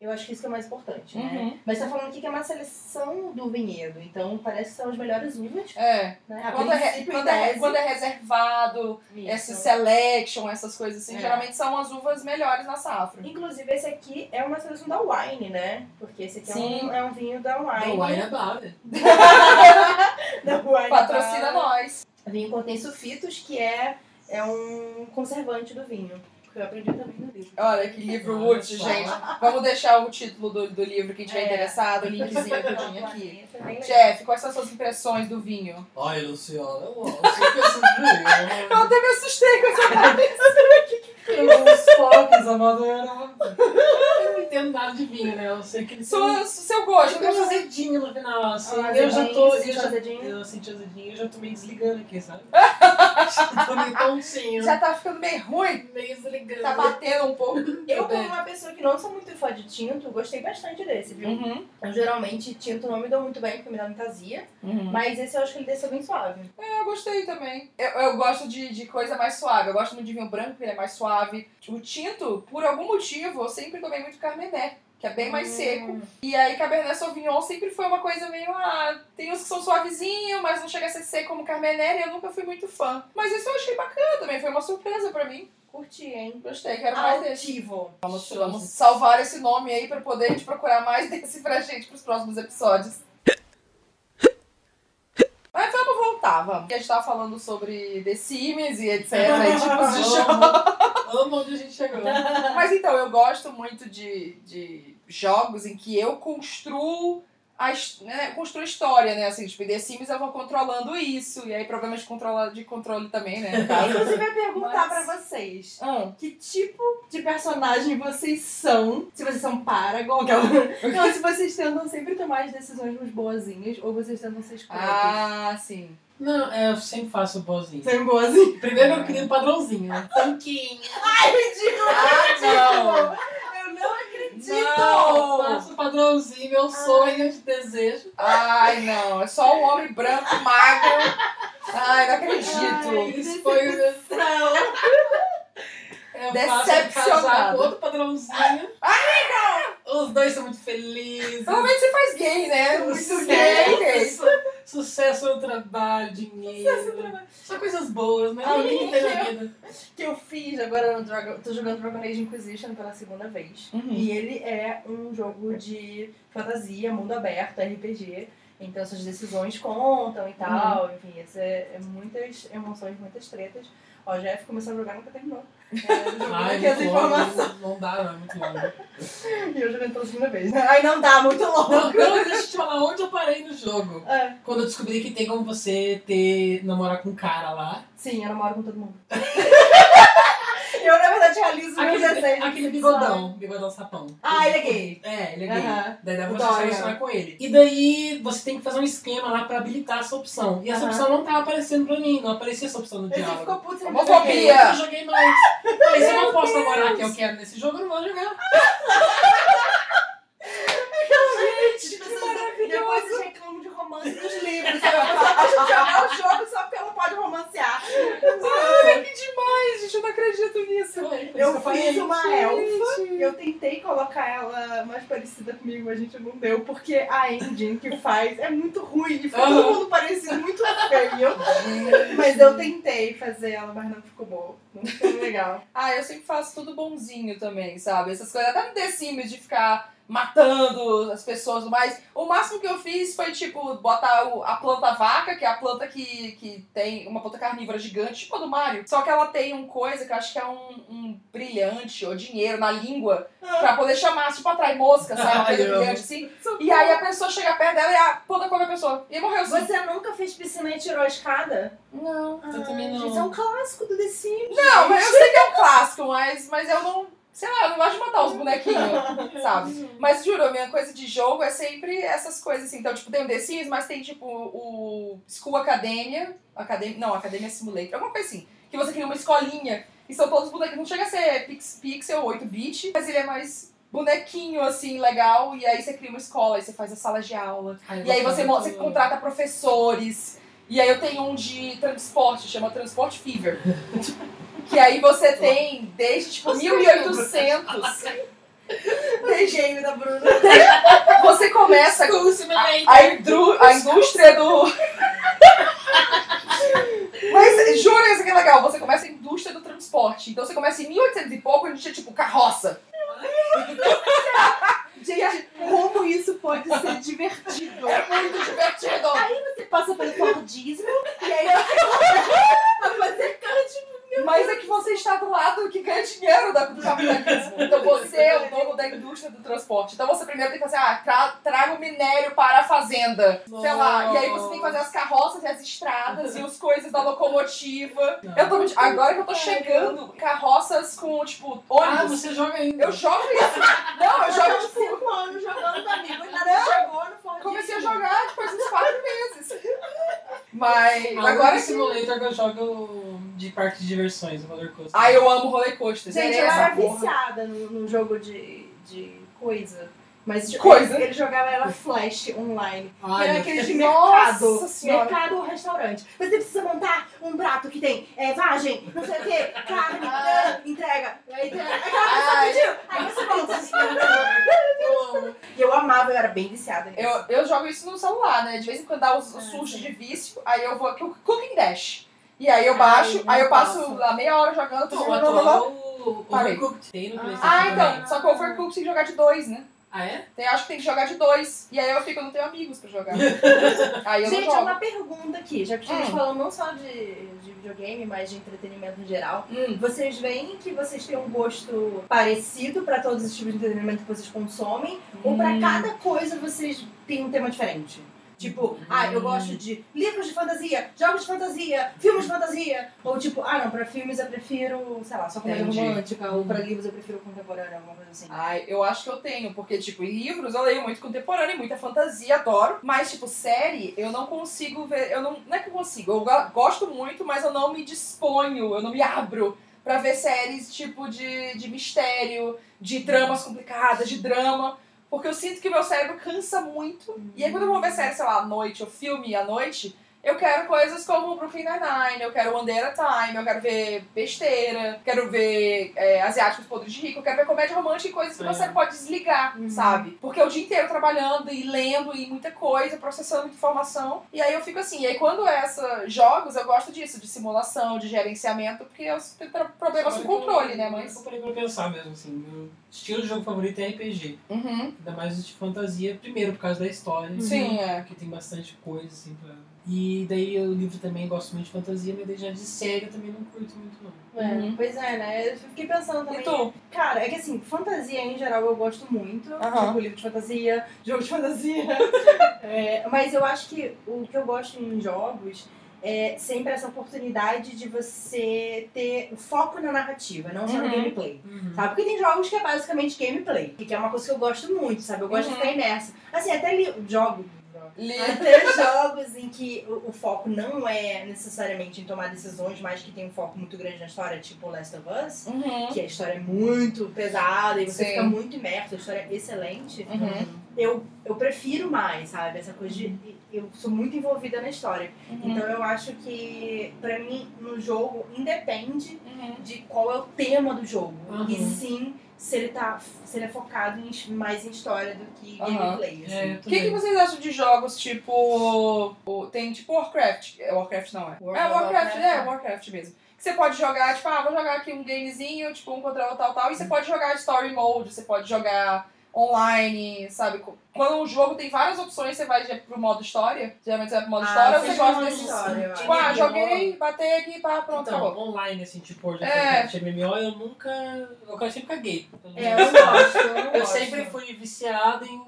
Eu acho que isso que é o mais importante, né? Uhum. Mas tá falando aqui que é uma seleção do vinhedo, então parece que são as melhores uvas, É. né? A Quando é, quando, é, quando é reservado, isso. esse selection, essas coisas assim, É. geralmente são as uvas melhores na safra. Inclusive, esse aqui é uma seleção da Wine, né? Porque esse aqui é Sim. um, é um vinho da Wine. Não, wine é (laughs) da Wine Patrocina Bar. nós. Vinho contém sulfitos, que é, é um conservante do vinho. Que eu aprendi também no livro. Olha que livro Olha útil, só. gente. Vamos deixar o título do, do livro, quem tiver É. interessado, o (laughs) linkzinho que eu tinha aqui. É. Jeff, quais são as suas impressões do vinho? Ai, Luciana, eu amo. Eu (laughs) até me assustei com essa Os foques, amadora. Eu não entendo nada de vinho, né? Eu sei que eles são. sua, seu gosto. Eu tenho um azedinho no final, assim. Ah, eu já tô. Eu já, azedinho. eu senti azedinho, eu já tô meio desligando aqui, sabe? (laughs) (laughs) tontinho. Já tá ficando meio ruim, meio desligando. tá batendo um pouco. Eu, como uma pessoa que não sou muito fã de tinto, gostei bastante desse, viu? Uhum. Eu, geralmente, tinto não me dou muito bem, porque me dá muita azia. Uhum. Mas esse eu acho que ele desceu bem suave. É, eu gostei também. Eu, eu gosto de, de coisa mais suave. Eu gosto muito de vinho branco, porque ele é mais suave. O tinto, por algum motivo, eu sempre tomei muito Carmené, que é bem mais seco. E aí, Cabernet Sauvignon sempre foi uma coisa meio. Ah, tem uns que são suavezinhos, mas não chega a ser seco como Carmené, e eu nunca fui muito fã. Mas esse eu achei bacana também, foi uma surpresa pra mim. Curti, hein? Gostei, quero mais desse. Altivo. Vamos, vamos salvar esse nome aí pra poder gente procurar mais (laughs) desse pra gente pros próximos episódios. Porque a gente tava falando sobre The Sims e etc. (laughs) e tipos de jogos. Amo, onde a gente chegou. (laughs) Mas então, eu gosto muito de, de jogos em que eu construo a né, construo história, né? Assim, tipo, The Sims eu vou controlando isso. E aí problemas de, controla, de controle também, né? Inclusive, eu ia perguntar Mas- pra vocês. Hum. Que tipo de personagem vocês são? Se vocês são Paragon, aquela... (laughs) Não, se vocês tentam sempre tomar as decisões mais boazinhas ou vocês tentam ser escrotos. Ah, sim. Não, é, eu sempre faço boazinho. Sempre boazinho. Primeiro eu queria um padrãozinho, né? Tanquinho. Ai, ridículo! Ah, Eu não acredito! Não! Faço padrãozinho, meu sonho de desejo. Ai, não. É só um homem branco, magro. Ai, não Ai, acredito. isso foi o meu Não. Eu com outro padrãozinho. Ai, não! Os dois são muito felizes. Provavelmente você faz gay, né? Muito Sucesso. gay. gay. Su- Sucesso no trabalho, dinheiro. Só coisas boas, né? Ah, que tem eu- vida. que eu fiz agora no Dragon. Tô jogando Dragon Age Inquisition pela segunda vez. Uhum. E ele é um jogo de fantasia, mundo aberto, RPG. Então suas decisões contam e tal. Enfim, isso é, é muitas emoções, muitas tretas. Ó, o Jeff começou a jogar nunca terminou. É, Ai, aqui as longo, informações. não, não dá, não, é muito longo. (laughs) E eu jogando pela segunda vez. Ai, não dá, muito louco. Não, não, deixa eu te falar onde eu parei no jogo. É, Quando eu descobri que tem como você ter, namorar com um cara lá. sim, eu namoro com todo mundo. (laughs) eu, na verdade, realizo Aquele, desejos. aquele bigodão, bigodão sapão. Ah, ele é gay. É, ele é gay. Aham. Daí dá pra você Dorian. relacionar com ele. E daí você tem que fazer um esquema lá pra habilitar essa opção. E essa Aham. opção não tava aparecendo pra mim, não aparecia essa opção no Ele diálogo. ficou puto sem Homofobia. Eu não joguei mais. Falei, se eu não posso namorar que eu quero nesse jogo, eu não vou jogar. Gente, que pessoas- maravilhoso. Depois vocês reclamam de romance dos livros. A pode jogar o jogo só porque ela não pode romancear. Ai, que demais, gente. Eu não acredito nisso. Eu fiz uma elfa. Eu tentei colocar ela mais parecida comigo, mas a gente não deu, porque a engine que faz é muito ruim e fica todo mundo parecido, muito feio. Mas eu tentei fazer ela, mas não ficou boa. Não ficou legal. Ah, eu sempre faço tudo bonzinho também, sabe? Essas coisas, até no The Sims de ficar matando as pessoas e tudo mais. O máximo que eu fiz foi, tipo, botar o- a planta vaca, que é a planta que, que tem uma planta carnívora gigante, tipo a do Mario. Só que ela tem um coisa que eu acho que é um, um brilhante ou dinheiro na língua pra poder chamar, tipo, atrai mosca, sabe? Uma coisa brilhante assim. E aí a pessoa chega perto dela e a planta come a pessoa. E morreu assim. Você nunca fez piscina e tirou a escada? Não. Eu também não. Isso é um clássico do The Sims. Não, mas eu sei que é um clássico, mas, mas eu não. Sei lá, eu não gosto de matar os bonequinhos, (laughs) sabe? Mas juro, a minha coisa de jogo é sempre essas coisas assim. Então, tipo, tem o The Sims, mas tem tipo o School Academia. Academia não, Academia Simulator, alguma coisa assim. Que você cria uma escolinha e são todos bonequinhos. Não chega a ser pix, pixel 8-bit, mas ele é mais bonequinho, assim, legal. E aí você cria uma escola, aí você faz a sala de aula. Ai, E aí você, você contrata professores. E aí eu tenho um de transporte, chama Transport Fever. (laughs) que aí você tem desde tipo Você 1800. The game da Bruna. Você começa Simulator. a, indru- a indústria do. Mas juro isso que é legal, você começa a indústria do transporte. Então você começa em 1800 e pouco, a gente tinha tipo carroça. Gente, como isso pode ser divertido? É muito divertido. Você passa pelo Fordismo e aí você começa a fazer kart. Mas é que você está do lado que ganha dinheiro da- do capitalismo. Então você é o dono da indústria do transporte. Então você primeiro tem que fazer, ah, tra traga o minério para a fazenda. Sei lá. E aí você tem que fazer as carroças e as estradas e as coisas da locomotiva. Eu tô, agora que eu tô chegando, carroças com, tipo, Ah, ônibus. você joga ainda. Eu jogo isso. Não, eu jogo, tipo, cinco anos jogando comigo e nada chegou no comecei a jogar depois uns quatro meses. Mas Agora agora esse simulator que eu jogo de parque de diversões, o Roller Coaster. Ai, eu amo roller coaster. Gente, eu era viciada no, no jogo de, de coisa. Mas Coisa? Ele, ele jogava era Flash online. Ai, era aquele de mercado. Nossa senhora. mercado ou restaurante. Você precisa montar um prato que tem é, vagem, não sei o que, (laughs) carne, Ah. entrega. Aí tem aquela pessoa pediu. Aí você (laughs) monta. E eu amava, eu era bem viciada nisso. Eu, eu jogo isso no celular, né? De vez em quando dá os, os Ah, surtos sim. de vício, aí eu vou aqui, o Cooking Dash. E aí eu baixo, Ai, aí eu passo posso. lá meia hora jogando, tô jogando. Overcooked tem no Ah, PlayStation Ah, então, só que o Overcooked tem que jogar de dois, né? Ah, é? Tem, acho que tem que jogar de dois. E aí eu fico, eu não tenho amigos pra jogar. (laughs) aí eu Gente, não é jogo. uma pergunta aqui, já que estamos Hum. falando não só de, de videogame, mas de entretenimento em geral. Hum. Vocês veem que vocês têm um gosto parecido pra todos os tipos de entretenimento que vocês consomem? Ou pra Hum. cada coisa vocês têm um tema diferente? Tipo, ah, eu Hum. gosto de livros de fantasia, jogos de fantasia, filmes de fantasia. Ou tipo, ah, não, pra filmes eu prefiro, sei lá, só comédia Entendi. romântica. Ou pra livros eu prefiro contemporâneo, alguma coisa assim. Ai, eu acho que eu tenho, porque, tipo, em livros eu leio muito contemporâneo, muita fantasia, adoro. Mas, tipo, série, eu não consigo ver. Eu não, não é que eu consigo, eu go- gosto muito, mas eu não me disponho, eu não me abro pra ver séries, tipo, de, de mistério, de tramas complicadas, de drama. Porque eu sinto que meu cérebro cansa muito. E aí, quando eu vou ver série, sei lá, à noite, ou filme à noite, eu quero coisas como Brooklyn Nine-Nine, eu quero One Day at a Time, eu quero ver besteira, quero ver é, Asiáticos Podres de Rico, eu quero ver comédia romântica e coisas que É. cérebro pode desligar, Uhum. sabe? Porque é o dia inteiro trabalhando e lendo e muita coisa, processando muita informação. E aí eu fico assim, e aí quando é essa jogos, eu gosto disso, de simulação, de gerenciamento, porque eu tenho problemas com que eu- controle, né, mas... que Eu parei pra pensar mesmo, assim. Meu estilo de jogo favorito é RPG. Uhum. Ainda mais de fantasia, primeiro por causa da história. Sim, é. Porque tem bastante coisa, assim, pra... E daí o livro também gosto muito de fantasia, mas daí já de série eu também não curto muito, não. É, Uhum. Pois é, né? Eu fiquei pensando também. E tu? Cara, é que assim, fantasia em geral eu gosto muito. Tipo, livro de fantasia, (laughs) jogo de fantasia. (laughs) É, mas eu acho que o que eu gosto em jogos é sempre essa oportunidade de você ter o foco na narrativa, não só no Uhum. gameplay. Sabe? Porque tem jogos que é basicamente gameplay, que é uma coisa que eu gosto muito, sabe? Eu gosto Uhum. de ficar imersa. Assim, até li jogo. Li... Até (laughs) jogos em que o, o foco não é necessariamente em tomar decisões, mas que tem um foco muito grande na história, tipo Last of Us, Uhum. que a história é muito pesada e você Sim. fica muito imerso, a história é excelente. Uhum. Eu, eu prefiro mais, sabe? Essa coisa de. Eu sou muito envolvida na história. Uhum. Então eu acho que, pra mim, no jogo, independe Uhum. de qual é o tema do jogo. Uhum. E sim se ele, tá, se ele é focado em, mais em história do que Uhum. gameplay. Assim. É, O que, que vocês acham de jogos tipo. Tem tipo Warcraft. É, Warcraft não é. World é Warcraft, Warcraft, é? Warcraft mesmo. Que você pode jogar, tipo, ah, vou jogar aqui um gamezinho, tipo, um contra o tal, tal. E você pode jogar Story Mode, você pode jogar online, sabe? Quando um jogo tem várias opções, você vai pro modo história. Geralmente você vai pro modo Ah, história ou você gosta de desses. história, Tipo, ah, joguei, batei aqui, pá, pronto, Então, acabou. online, assim, tipo of É. MMO, eu nunca... Eu sempre caguei. É, eu não gosto, eu não Eu gosto. sempre fui viciado em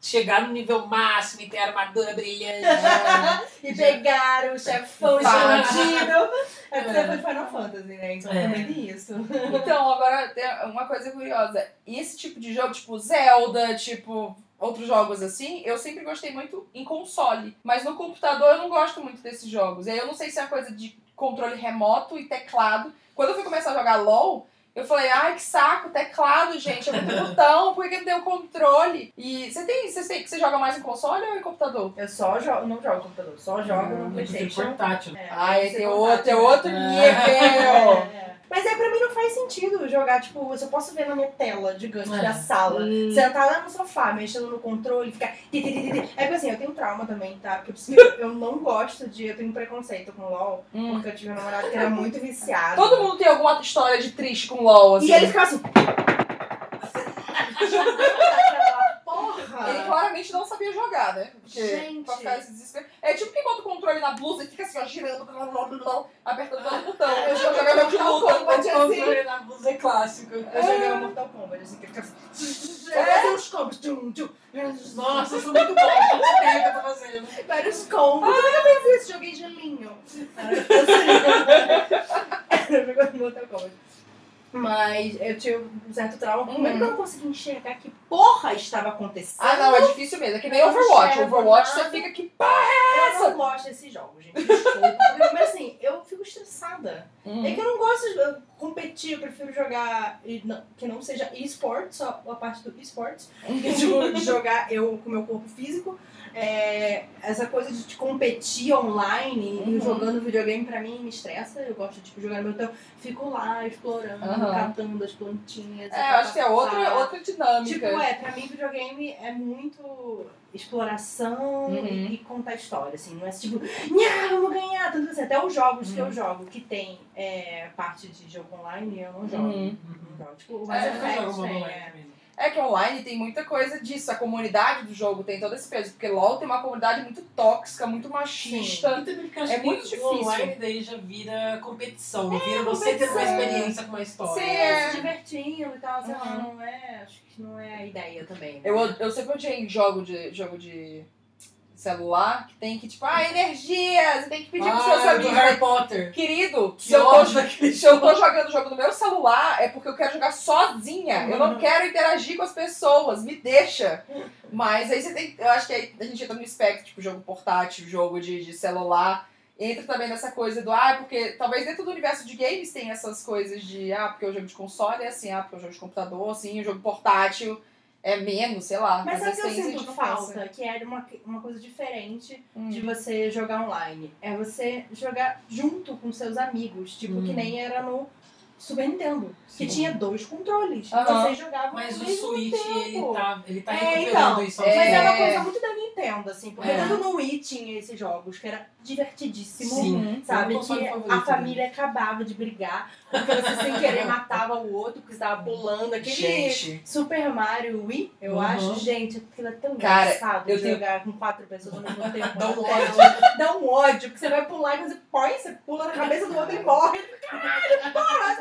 chegar no nível máximo e ter armadura brilhante. (laughs) E pegar o chefão escondido. É porque É. de Final Fantasy, né? Então É. também tem isso. Então, agora tem uma coisa curiosa. Esse tipo de jogo, tipo Zelda, tipo outros jogos assim, eu sempre gostei muito em console. Mas no computador eu não gosto muito desses jogos. E aí eu não sei se é uma coisa de controle remoto e teclado. Quando eu fui começar a jogar LOL, eu falei, ai, que saco, teclado, gente, é muito botão, por que não tem o controle? E você tem, você tem, você joga mais em console ou em computador? Eu só jogo, não jogo no computador, só jogo no Muito Playstation. portátil. É, Ai, tem tem portátil, outro, né? outro É. nível. É, é. Mas aí pra mim não faz sentido jogar, tipo, eu só posso ver na minha tela gigante É. da sala. Hum. Sentar lá no sofá, mexendo no controle, ficar. É porque assim, eu tenho trauma também, tá? Porque eu, (laughs) eu não gosto de. Eu tenho preconceito com LOL, Hum. porque eu tive um namorado que era muito viciado. Todo mundo tem alguma história de triste com LOL, assim. E ele ficava assim. (laughs) jogando aquela porra. Ele claramente não sabia jogar, né? Porque Gente. pra ficar esse desespero. É tipo quem bota o controle na blusa e fica assim, ó, girando, blá, blá, blá, blá, apertando todo botão. Eu Eu de Mortal luta. Kombat. O controle na blusa é clássico. Eu jogava Mortal Kombat, assim, que eu ficava assim. (laughs) Eu fazia uns combos. Tchum, tchum. Nossa, eu sou muito bom. Não sei o que eu tô fazendo. Vários combos. Eu nunca fiz isso, joguei gelinho. (laughs) Era (laughs) jogando Mortal Kombat. Mas eu tinha um certo trauma. Primeiro que eu não conseguia enxergar que porra estava acontecendo. Ah, não, é difícil mesmo. É que nem Eu Overwatch. Overwatch nada. você fica que pá! Eu não gosto desse jogo, gente. Desculpa. Porque, Mas assim, eu fico estressada. Hum. É que eu não gosto de competir, eu prefiro jogar e não- que não seja esportes, só a parte do esportes. (laughs) (laughs) Que de jogar eu com meu corpo físico. É, essa coisa de competir online e Uhum. jogando videogame pra mim me estressa. Eu gosto de tipo, jogar no meu tempo. Fico lá explorando, Aham. catando as plantinhas. É, eu acho que é outra, outra dinâmica. Tipo, é, pra mim videogame é muito exploração Uhum. e, e contar história, assim, não é tipo, nha, vamos ganhar, tanto assim, até os jogos que Uhum. eu jogo, que tem é, parte de jogo online, eu não jogo. Uhum. Não jogo. Tipo, o É, Mass eu não Effect jogo tem, online é. É que online tem muita coisa disso. A comunidade do jogo tem todo esse peso. Porque LOL tem uma comunidade muito tóxica, muito machista. E também porque eu acho É que muito o difícil. online daí já vira competição. vira você ter uma experiência com uma história. Sim, É, é. se divertindo e tal, sei lá, Uhum. não é, acho que não é a ideia também. né? Eu, eu sempre odiei jogo de, jogo de celular que tem que, tipo, ah, energia! Você tem que pedir pros seus Ah, amigos. Harry Potter. Querido, Que se eu, tô, se eu tô jogando o jogo no meu celular, é porque eu quero jogar sozinha. Eu não Uhum. quero interagir com as pessoas. Me deixa. Mas aí você tem. Eu acho que aí a gente entra no espectro, tipo, jogo portátil, jogo de, de celular. Entra também nessa coisa do, ah, porque talvez dentro do universo de games tem essas coisas de, ah, porque o jogo de console é assim, ah, porque o jogo de computador, assim, o jogo portátil é menos, sei lá. Mas sabe o que eu sinto falta? Que é uma, uma coisa diferente Hum. de você jogar online. É você jogar junto com seus amigos. Tipo, Hum. que nem era no Super Nintendo. Que Sim. tinha dois controles. Aham. Vocês jogavam Mas o Switch, tempo. ele tá, ele tá É, recuperando então, isso. é. Mas é uma coisa muito da Nintendo, assim. Porque É. tanto no Wii tinha esses jogos, que era divertidíssimo. Sim. Uhum. Sabe? Que a família acabava de brigar. Porque você sem querer matava o outro, porque você tava pulando. Aquele Gente, Super Mario Wii, eu Uhum. acho. Gente, aquilo é tão Cara, engraçado eu de tenho- jogar com quatro pessoas ao mesmo tempo. Dá um tela. Dá um ódio, porque você vai pular e você põe, você pula na cabeça do outro e morre. Caralho, porra!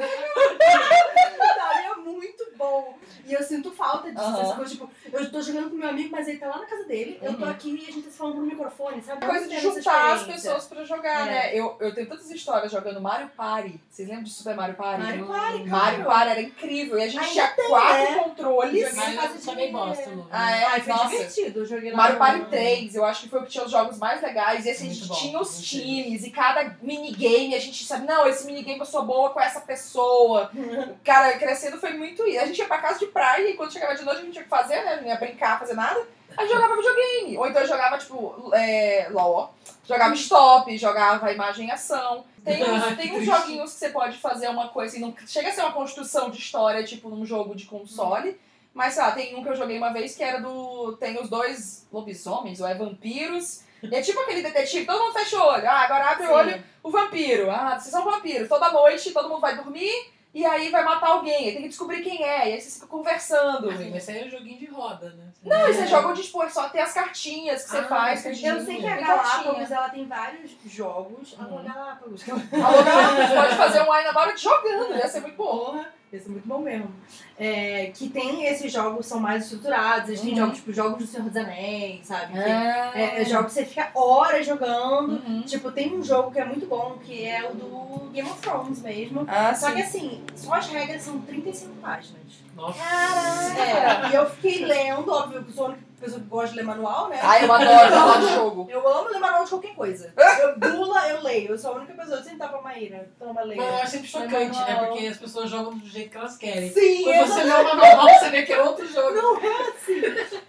É muito bom. E eu sinto falta disso. Essa coisa, tipo, eu tô jogando com meu amigo, mas ele tá lá na casa dele, eu tô Uhum. aqui e a gente tá se falando no microfone, sabe? coisa Não de juntar as pessoas pra jogar, É. né? Eu, eu tenho tantas histórias jogando Mario Party. Vocês lembram de Super Mario Party? Mario Hum, Party, claro. Mario Party era incrível. E a gente Ainda tinha tem, quatro né? controles. Joguei Mas na casa eu também gosto. Ah, é? Ai, foi Nossa. divertido. Eu joguei lá Mario Party 3, eu acho que foi o que tinha os jogos mais legais. E assim, a gente bom, tinha os muito times e cada minigame a gente sabe, não, esse minigame eu sou boa com essa pessoa. (laughs) Cara, crescendo foi muito isso. A gente ia pra casa de praia e quando chegava de noite a gente tinha que fazer, né? Não ia brincar, fazer nada. A gente jogava videogame. Ou então eu jogava, tipo, é, LOL. Jogava stop, jogava imagem e ação. Tem (laughs) uns, Ah, tem uns joguinhos que você pode fazer uma coisa assim, não chega a ser uma construção de história, tipo num jogo de console. Mas, sei lá, tem um que eu joguei uma vez que era do. Tem os dois lobisomens, ou é vampiros. E é tipo aquele detetive, todo mundo fecha o olho. Ah, agora abre o olho, o vampiro. Ah, vocês são vampiros. Toda noite todo mundo vai dormir e aí vai matar alguém. Aí tem que descobrir quem é. E aí vocês ficam conversando. Sim, mas isso aí é um joguinho de roda, né? Não, e você joga de expor, só tem as cartinhas que você Ah, faz. tudinho. Eu sei que a Galápagos ela tem vários jogos. Uhum. Alô, Galápagos. Alô, Galápagos, pode fazer um Wine It jogando, ia ser muito bom. Porra, esse é muito bom mesmo. É, que tem esses jogos são mais estruturados, eles têm Uhum. jogos tipo jogos do Senhor dos Anéis, sabe? Que Ah. é, é jogos que você fica horas jogando. Uhum. Tipo, tem um jogo que é muito bom, que é o do Game of Thrones mesmo. Ah, Só sim. que assim, só as regras são 35 páginas. Nossa. É, e eu fiquei lendo, óbvio, que sou a única pessoa que gosta de ler manual, né? Ai, eu adoro falar de jogo. Eu amo ler manual de qualquer coisa. Eu bula, eu leio. Eu sou a única pessoa. Eu sempre tava Maíra. Toma, leia. Mas eu acho sempre chocante, né? Porque as pessoas jogam do jeito que elas querem. Sim, Quando você lê uma manual, você vê que é outro jogo. Não é assim.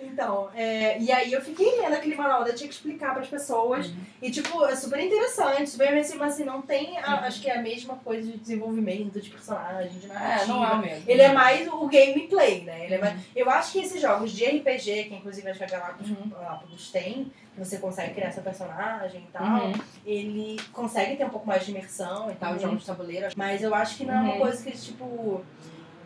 Então, é, e aí eu fiquei lendo aquele manual, eu tinha que explicar pras pessoas. Uhum. E, tipo, é super interessante, super assim, mas assim, não tem, a- acho que é a mesma coisa de desenvolvimento de personagem, de narrativa. É, não é o mesmo. Ele é mais o gameplay, né? Ele é mais- Eu acho que esses jogos de RPG, que inclusive acho que a Galápagos, Uhum. Galápagos tem, que você consegue criar seu personagem e tal, Uhum. ele consegue ter um pouco mais de imersão e tal, Uhum. jogos de tabuleiro. Mas eu acho que não é uma Uhum. coisa que, tipo,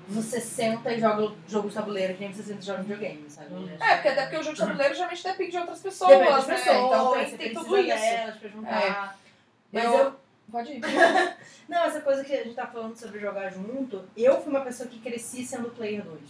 você senta e joga jogo de tabuleiro, que nem você senta e joga videogame, sabe? Uhum. É, porque até porque o jogo de tabuleiro geralmente depende de outras pessoas, Depende das né? pessoas, Então tem, tem tudo isso. delas pra juntar. Mas Eu- eu, Pode ir. (laughs) Não, essa coisa que a gente tá falando sobre jogar junto, eu fui uma pessoa que cresci sendo player 2.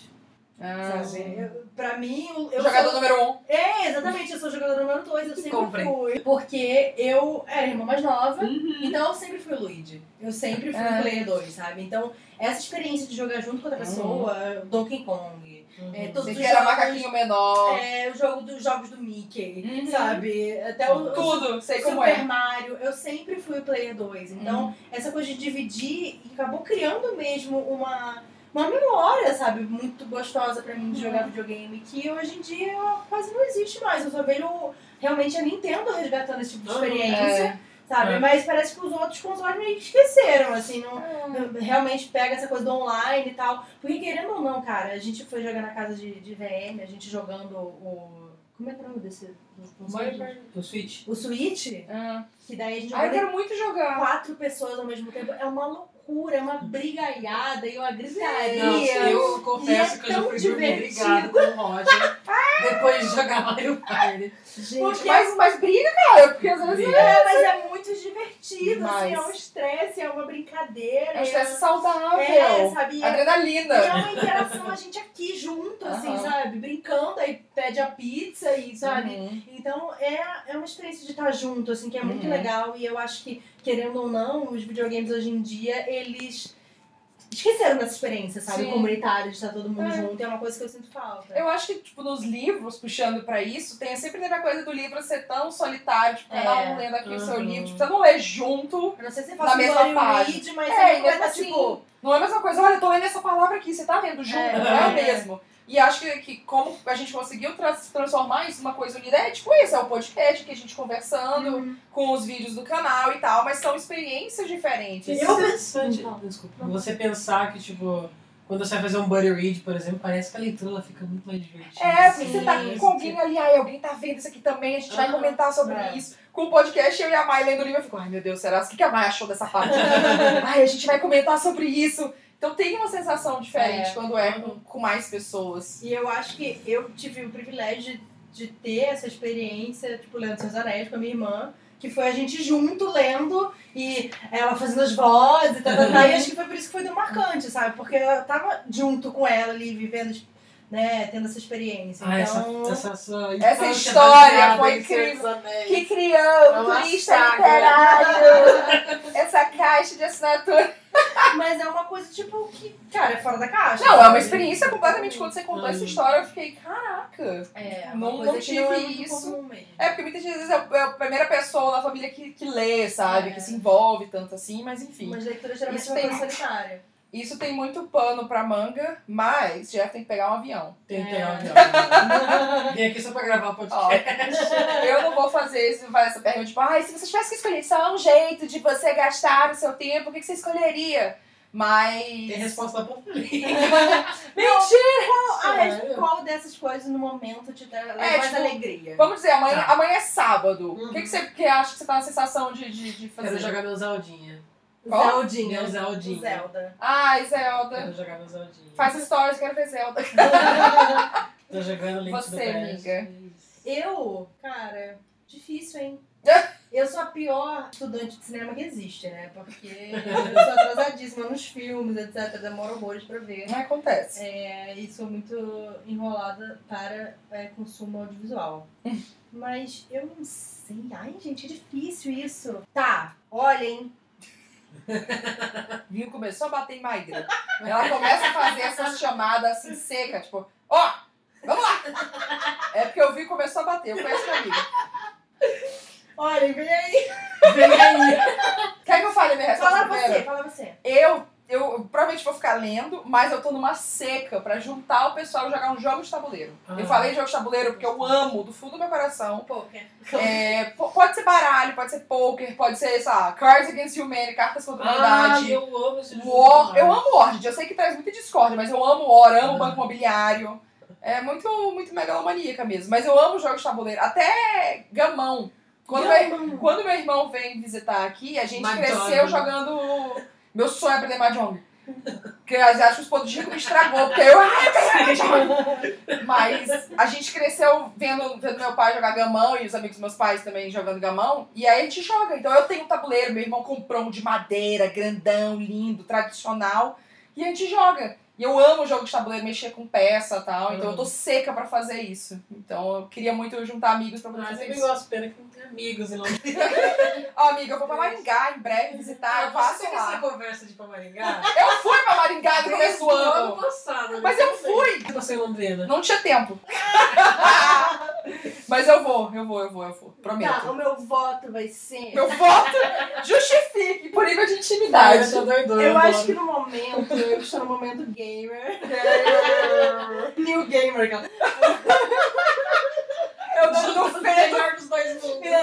Ah, sabe? Eu, pra mim, eu, Jogador sou... número um. É, exatamente, eu sou jogador número 2, eu sempre Comprem. fui. Porque eu era irmã mais nova, Uhum. então eu sempre fui o Luigi. Eu sempre fui o player 2, sabe? Então, essa experiência de jogar junto com outra pessoa, Donkey Kong, é, todos Você os que era jogos, macaquinho menor. é, o jogo dos jogos do Mickey, Uhum. sabe? Até o, Tudo, sei como Super é. Mario, eu sempre fui o player 2. Então, essa coisa de dividir acabou criando mesmo uma, uma memória, sabe, muito gostosa pra mim de jogar videogame, que hoje em dia quase não existe mais. Eu só vejo realmente a Nintendo resgatando esse tipo de Uhum. experiência, É. sabe? É. Mas parece que os outros consoles meio que esqueceram, assim, não, É. realmente pega essa coisa do online e tal. Porque querendo ou não, cara, a gente foi jogar na casa de, de VM, a gente jogando o. Como é que é o nome desse do O Switch. O Switch, Ah. que daí a gente Ah, eu jogou quero muito jogar. quatro pessoas ao mesmo tempo. É uma loucura, é uma brigalhada e uma gritaria. Não, eu confesso E é que eu já fui dormir divertido. brigado com o Roger depois de jogar (laughs) Mario Party. Gente, Porque, mas, mas briga, cara, porque às vezes Briga. é, mas é muito divertido, assim, Demais. é um estresse, é uma brincadeira. é um estresse É, saudável. sabe? E é, Adrenalina. e é uma interação a gente aqui junto, assim, sabe? Brincando, aí pede a pizza e, sabe? Uhum. Então é, é uma experiência de estar junto, assim, que é muito Uhum. legal. E eu acho que, querendo ou não, os videogames hoje em dia, eles esqueceram dessa experiência, sabe? Sim. Comunitária, de estar todo mundo É. junto. É uma coisa que eu sinto falta. Eu acho que, tipo, nos livros, puxando pra isso, tem sempre a coisa do livro ser tão solitário, tipo, cada É. um lendo aqui o seu Uhum. livro, tipo, você não lê junto. Eu não sei se você Na faz um mesma página. read, mas É, é, e coisa, assim, tipo... Não é a mesma coisa, olha, eu tô lendo essa palavra aqui, você tá lendo junto, É. não é o mesmo. E acho que, que como a gente conseguiu tra- transformar isso numa coisa unida, é tipo isso, é o podcast que a gente conversando Uhum. com os vídeos do canal e tal, mas são experiências diferentes. É interessante. Desculpa. Você pensar que, tipo, quando você vai fazer um buddy read, por exemplo, parece que a leitura ela fica muito mais divertida. É, porque Sim, você tá com alguém ali, ai, alguém tá vendo isso aqui também, a gente vai Ah, comentar sobre é. isso. Com o podcast, eu e a Mai lendo o livro, eu fico, ai meu Deus, será? O que que a Mai achou dessa parte? (laughs) ai, a gente vai comentar sobre isso. Então tem uma sensação diferente É. quando é com, com mais pessoas. E eu acho que eu tive o privilégio de, de ter essa experiência, tipo, lendo Seus Anéis com a minha irmã, que foi a gente junto lendo e ela fazendo as vozes e tal, tal, tal. E acho que foi por isso que foi tão marcante, sabe? Porque eu tava junto com ela ali, vivendo, né, tendo essa experiência. Ah, essa, então, essa, essa, Essa infância história foi incrível. Que criou, É uma turista saga. literário, (laughs) essa caixa de assinatura. Mas é uma coisa, tipo, que, cara, é fora da caixa. Não, é uma sabe? experiência completamente. Quando você contou essa Hum. história, eu fiquei, caraca. É, Não- uma coisa não que não é tive isso. É, porque muitas vezes é é a primeira pessoa na família que, que lê, sabe? É. Que se envolve tanto assim, mas enfim. Mas leitura geralmente Isso é uma tem- coisa solitária. Isso tem muito pano pra manga, mas Jeff tem que pegar um avião. Tem, tem É. um avião. Vim aqui só pra gravar o Ó, podcast. eu não vou fazer isso, fazer essa pergunta, tipo, ai, se você tivesse que escolher só um jeito de você gastar o seu tempo, o que, que você escolheria? Mas. Tem resposta Populi. (laughs) Mentira! Ah, Sério? qual dessas coisas no momento te dá mais tipo, alegria? Vamos dizer, amanhã, Tá. amanhã é sábado. Uhum. O que, que você que acha que você tá na sensação de, de, de fazer? Quero jogar meu Zeldinha. Qual? Zeldinha. Meu Zeldinha. Zelda. Ai, Zelda. Quero jogar meu Zeldinha. Faz stories, quero ver Zelda. (laughs) Tô jogando Link Você, Past. amiga. Eu, cara, difícil, hein? (laughs) Eu sou a pior estudante de cinema que existe, né? Porque eu sou (laughs) atrasadíssima nos filmes, etc. Demoro horrores pra ver. Não acontece. É, e sou muito enrolada para é, consumo audiovisual. Mas eu não sei. Ai, gente, é difícil isso. Tá, olhem. Viu? Começou a bater em Maíra. Ela começa a fazer essas chamadas assim seca, tipo, ó, vamos lá! É porque eu vi e começou a bater. Eu conheço minha amiga. Olha, vem aí. Vem aí. Quer que eu fale a minha resposta Fala primeiro? você, fala você. Eu, eu provavelmente vou ficar lendo, mas eu tô numa seca pra juntar o pessoal e jogar um jogo de tabuleiro. Ah. Eu falei jogo de tabuleiro porque eu amo do fundo do meu coração. Poker. É, po- pode ser baralho, pode ser poker, pode ser, sei lá, Cards Against Humanity, cartas contra a Ah, humanidade. eu amo esse jogo. War, eu amo War, gente. Eu sei que traz muita discórdia, mas eu amo War, amo Ah. Banco Imobiliário. É muito, muito megalomaníaca mesmo. Mas eu amo jogos de tabuleiro. Até gamão. Quando, meu, quando meu irmão vem visitar aqui, a gente Mahjong. cresceu jogando. Meu sonho é aprender Mahjong. Porque acho que os poderes ricos me estragou, porque eu. Mas a gente cresceu vendo, vendo meu pai jogar gamão e os amigos dos meus pais também jogando gamão. E aí a gente joga. Então eu tenho um tabuleiro, meu irmão comprou um de madeira, grandão, lindo, tradicional. E a gente joga. E eu amo jogo de tabuleiro, mexer com peça e tal. Então eu tô seca pra fazer isso. Então eu queria muito juntar amigos pra poder Ah, fazer isso. gosto, pena que não tem amigos em Londrina. (laughs) Ó, amiga, eu vou pra Maringá em breve visitar, eu faço Você essa lá. conversa de ir pra Maringá? Eu fui pra Maringá no começo do Desde o ano. passado. Mas eu fui! Eu sem Londrina. Não tinha tempo. (laughs) Mas eu vou, eu vou, eu vou, eu vou. Tá, Prometo. o meu voto vai ser. Meu voto justifique por nível de Ah, intimidade. eu tô doidona. Eu acho que no momento, eu estou no momento gamer. (laughs) New gamer, cara. Eu dou no melhor dos dois mundos. New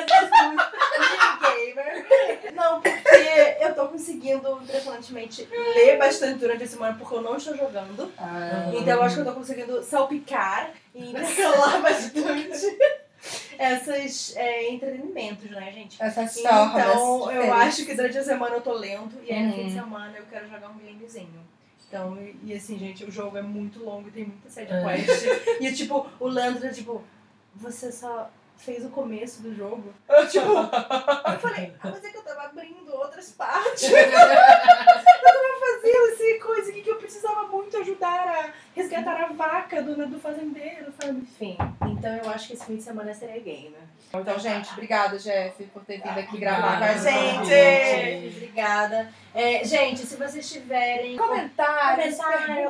gamer. Não, porque eu tô conseguindo, impressionantemente, ler bastante durante a semana, porque eu não estou jogando. Ah, Então eu acho que eu tô conseguindo salpicar e intercalar (laughs) bastante essas é, entretenimentos, né, gente? Essas Então, eu diferentes. acho que durante a semana eu tô lendo e aí no fim de Uhum. semana eu quero jogar um gamezinho. Então, e, e assim, gente, o jogo é muito longo e tem muita side É. quest. (laughs) e tipo, o Leandro é tipo, você só fez o começo do jogo? (laughs) Eu, tipo, Eu falei, ah, mas é que eu tava abrindo outras partes. (laughs) Fazendo esse coisa aqui que eu precisava muito ajudar a resgatar a vaca do, do fazendeiro, sabe? Enfim, então eu acho que esse fim de semana seria gamer. então, gente, obrigada, Jeff, por ter vindo aqui gravar com a. Gente, obrigada. É, gente, se vocês tiverem Comentários,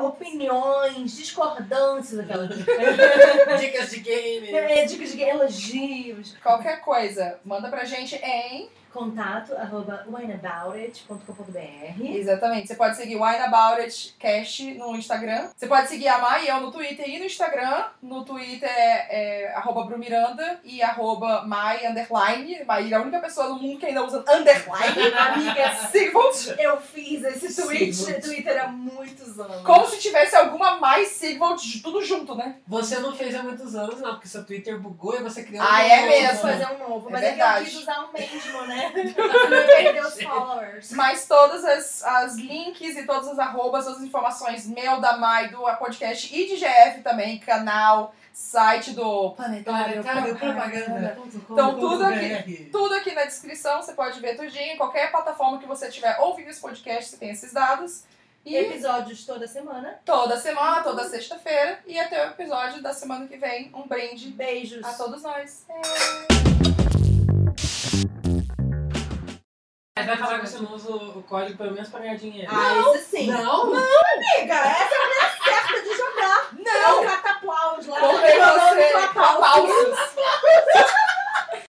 opiniões, discordâncias, aquela (laughs) Dicas de game. é, dicas de elogios, Qualquer coisa, manda pra gente em. contato arroba wineaboutit.com.br Exatamente. Você pode seguir Wine About It Cast no Instagram. Você pode seguir a Mai e eu no Twitter e no Instagram. No Twitter é, é arroba Brumiranda e arroba Mai underline. Mai é a única pessoa no mundo que ainda usa underline. (laughs) Amiga, Sigvold. Eu fiz esse tweet, Sim. Twitter há muitos anos. Como se tivesse alguma mais Sigvold, tudo junto, né? Você não fez há muitos anos, não, porque seu Twitter bugou e você criou Ah, um é novo, mesmo. Vou fazer um novo, É mas é, que eu verdade. quis usar o mesmo, né? Pra (laughs) não perder os followers. Mas todas as, as links e todas as arrobas, todas as informações meu, da Mai, do podcast e de GF também, canal, site do Planetário, Planetário Propaganda. Então, tudo aqui. Tudo aqui na descrição, você pode ver tudinho. Em qualquer plataforma que você estiver ouvindo esse podcast, você tem esses dados. E Episódios toda semana. toda semana, toda sexta-feira. E até o episódio da semana que vem, um brinde Beijos. a todos nós. Vai falar que você não usa o código pelo menos pra ganhar dinheiro. Ah, isso sim. Não? Amiga, não! É o catapaulos lá. Comprei você. (laughs)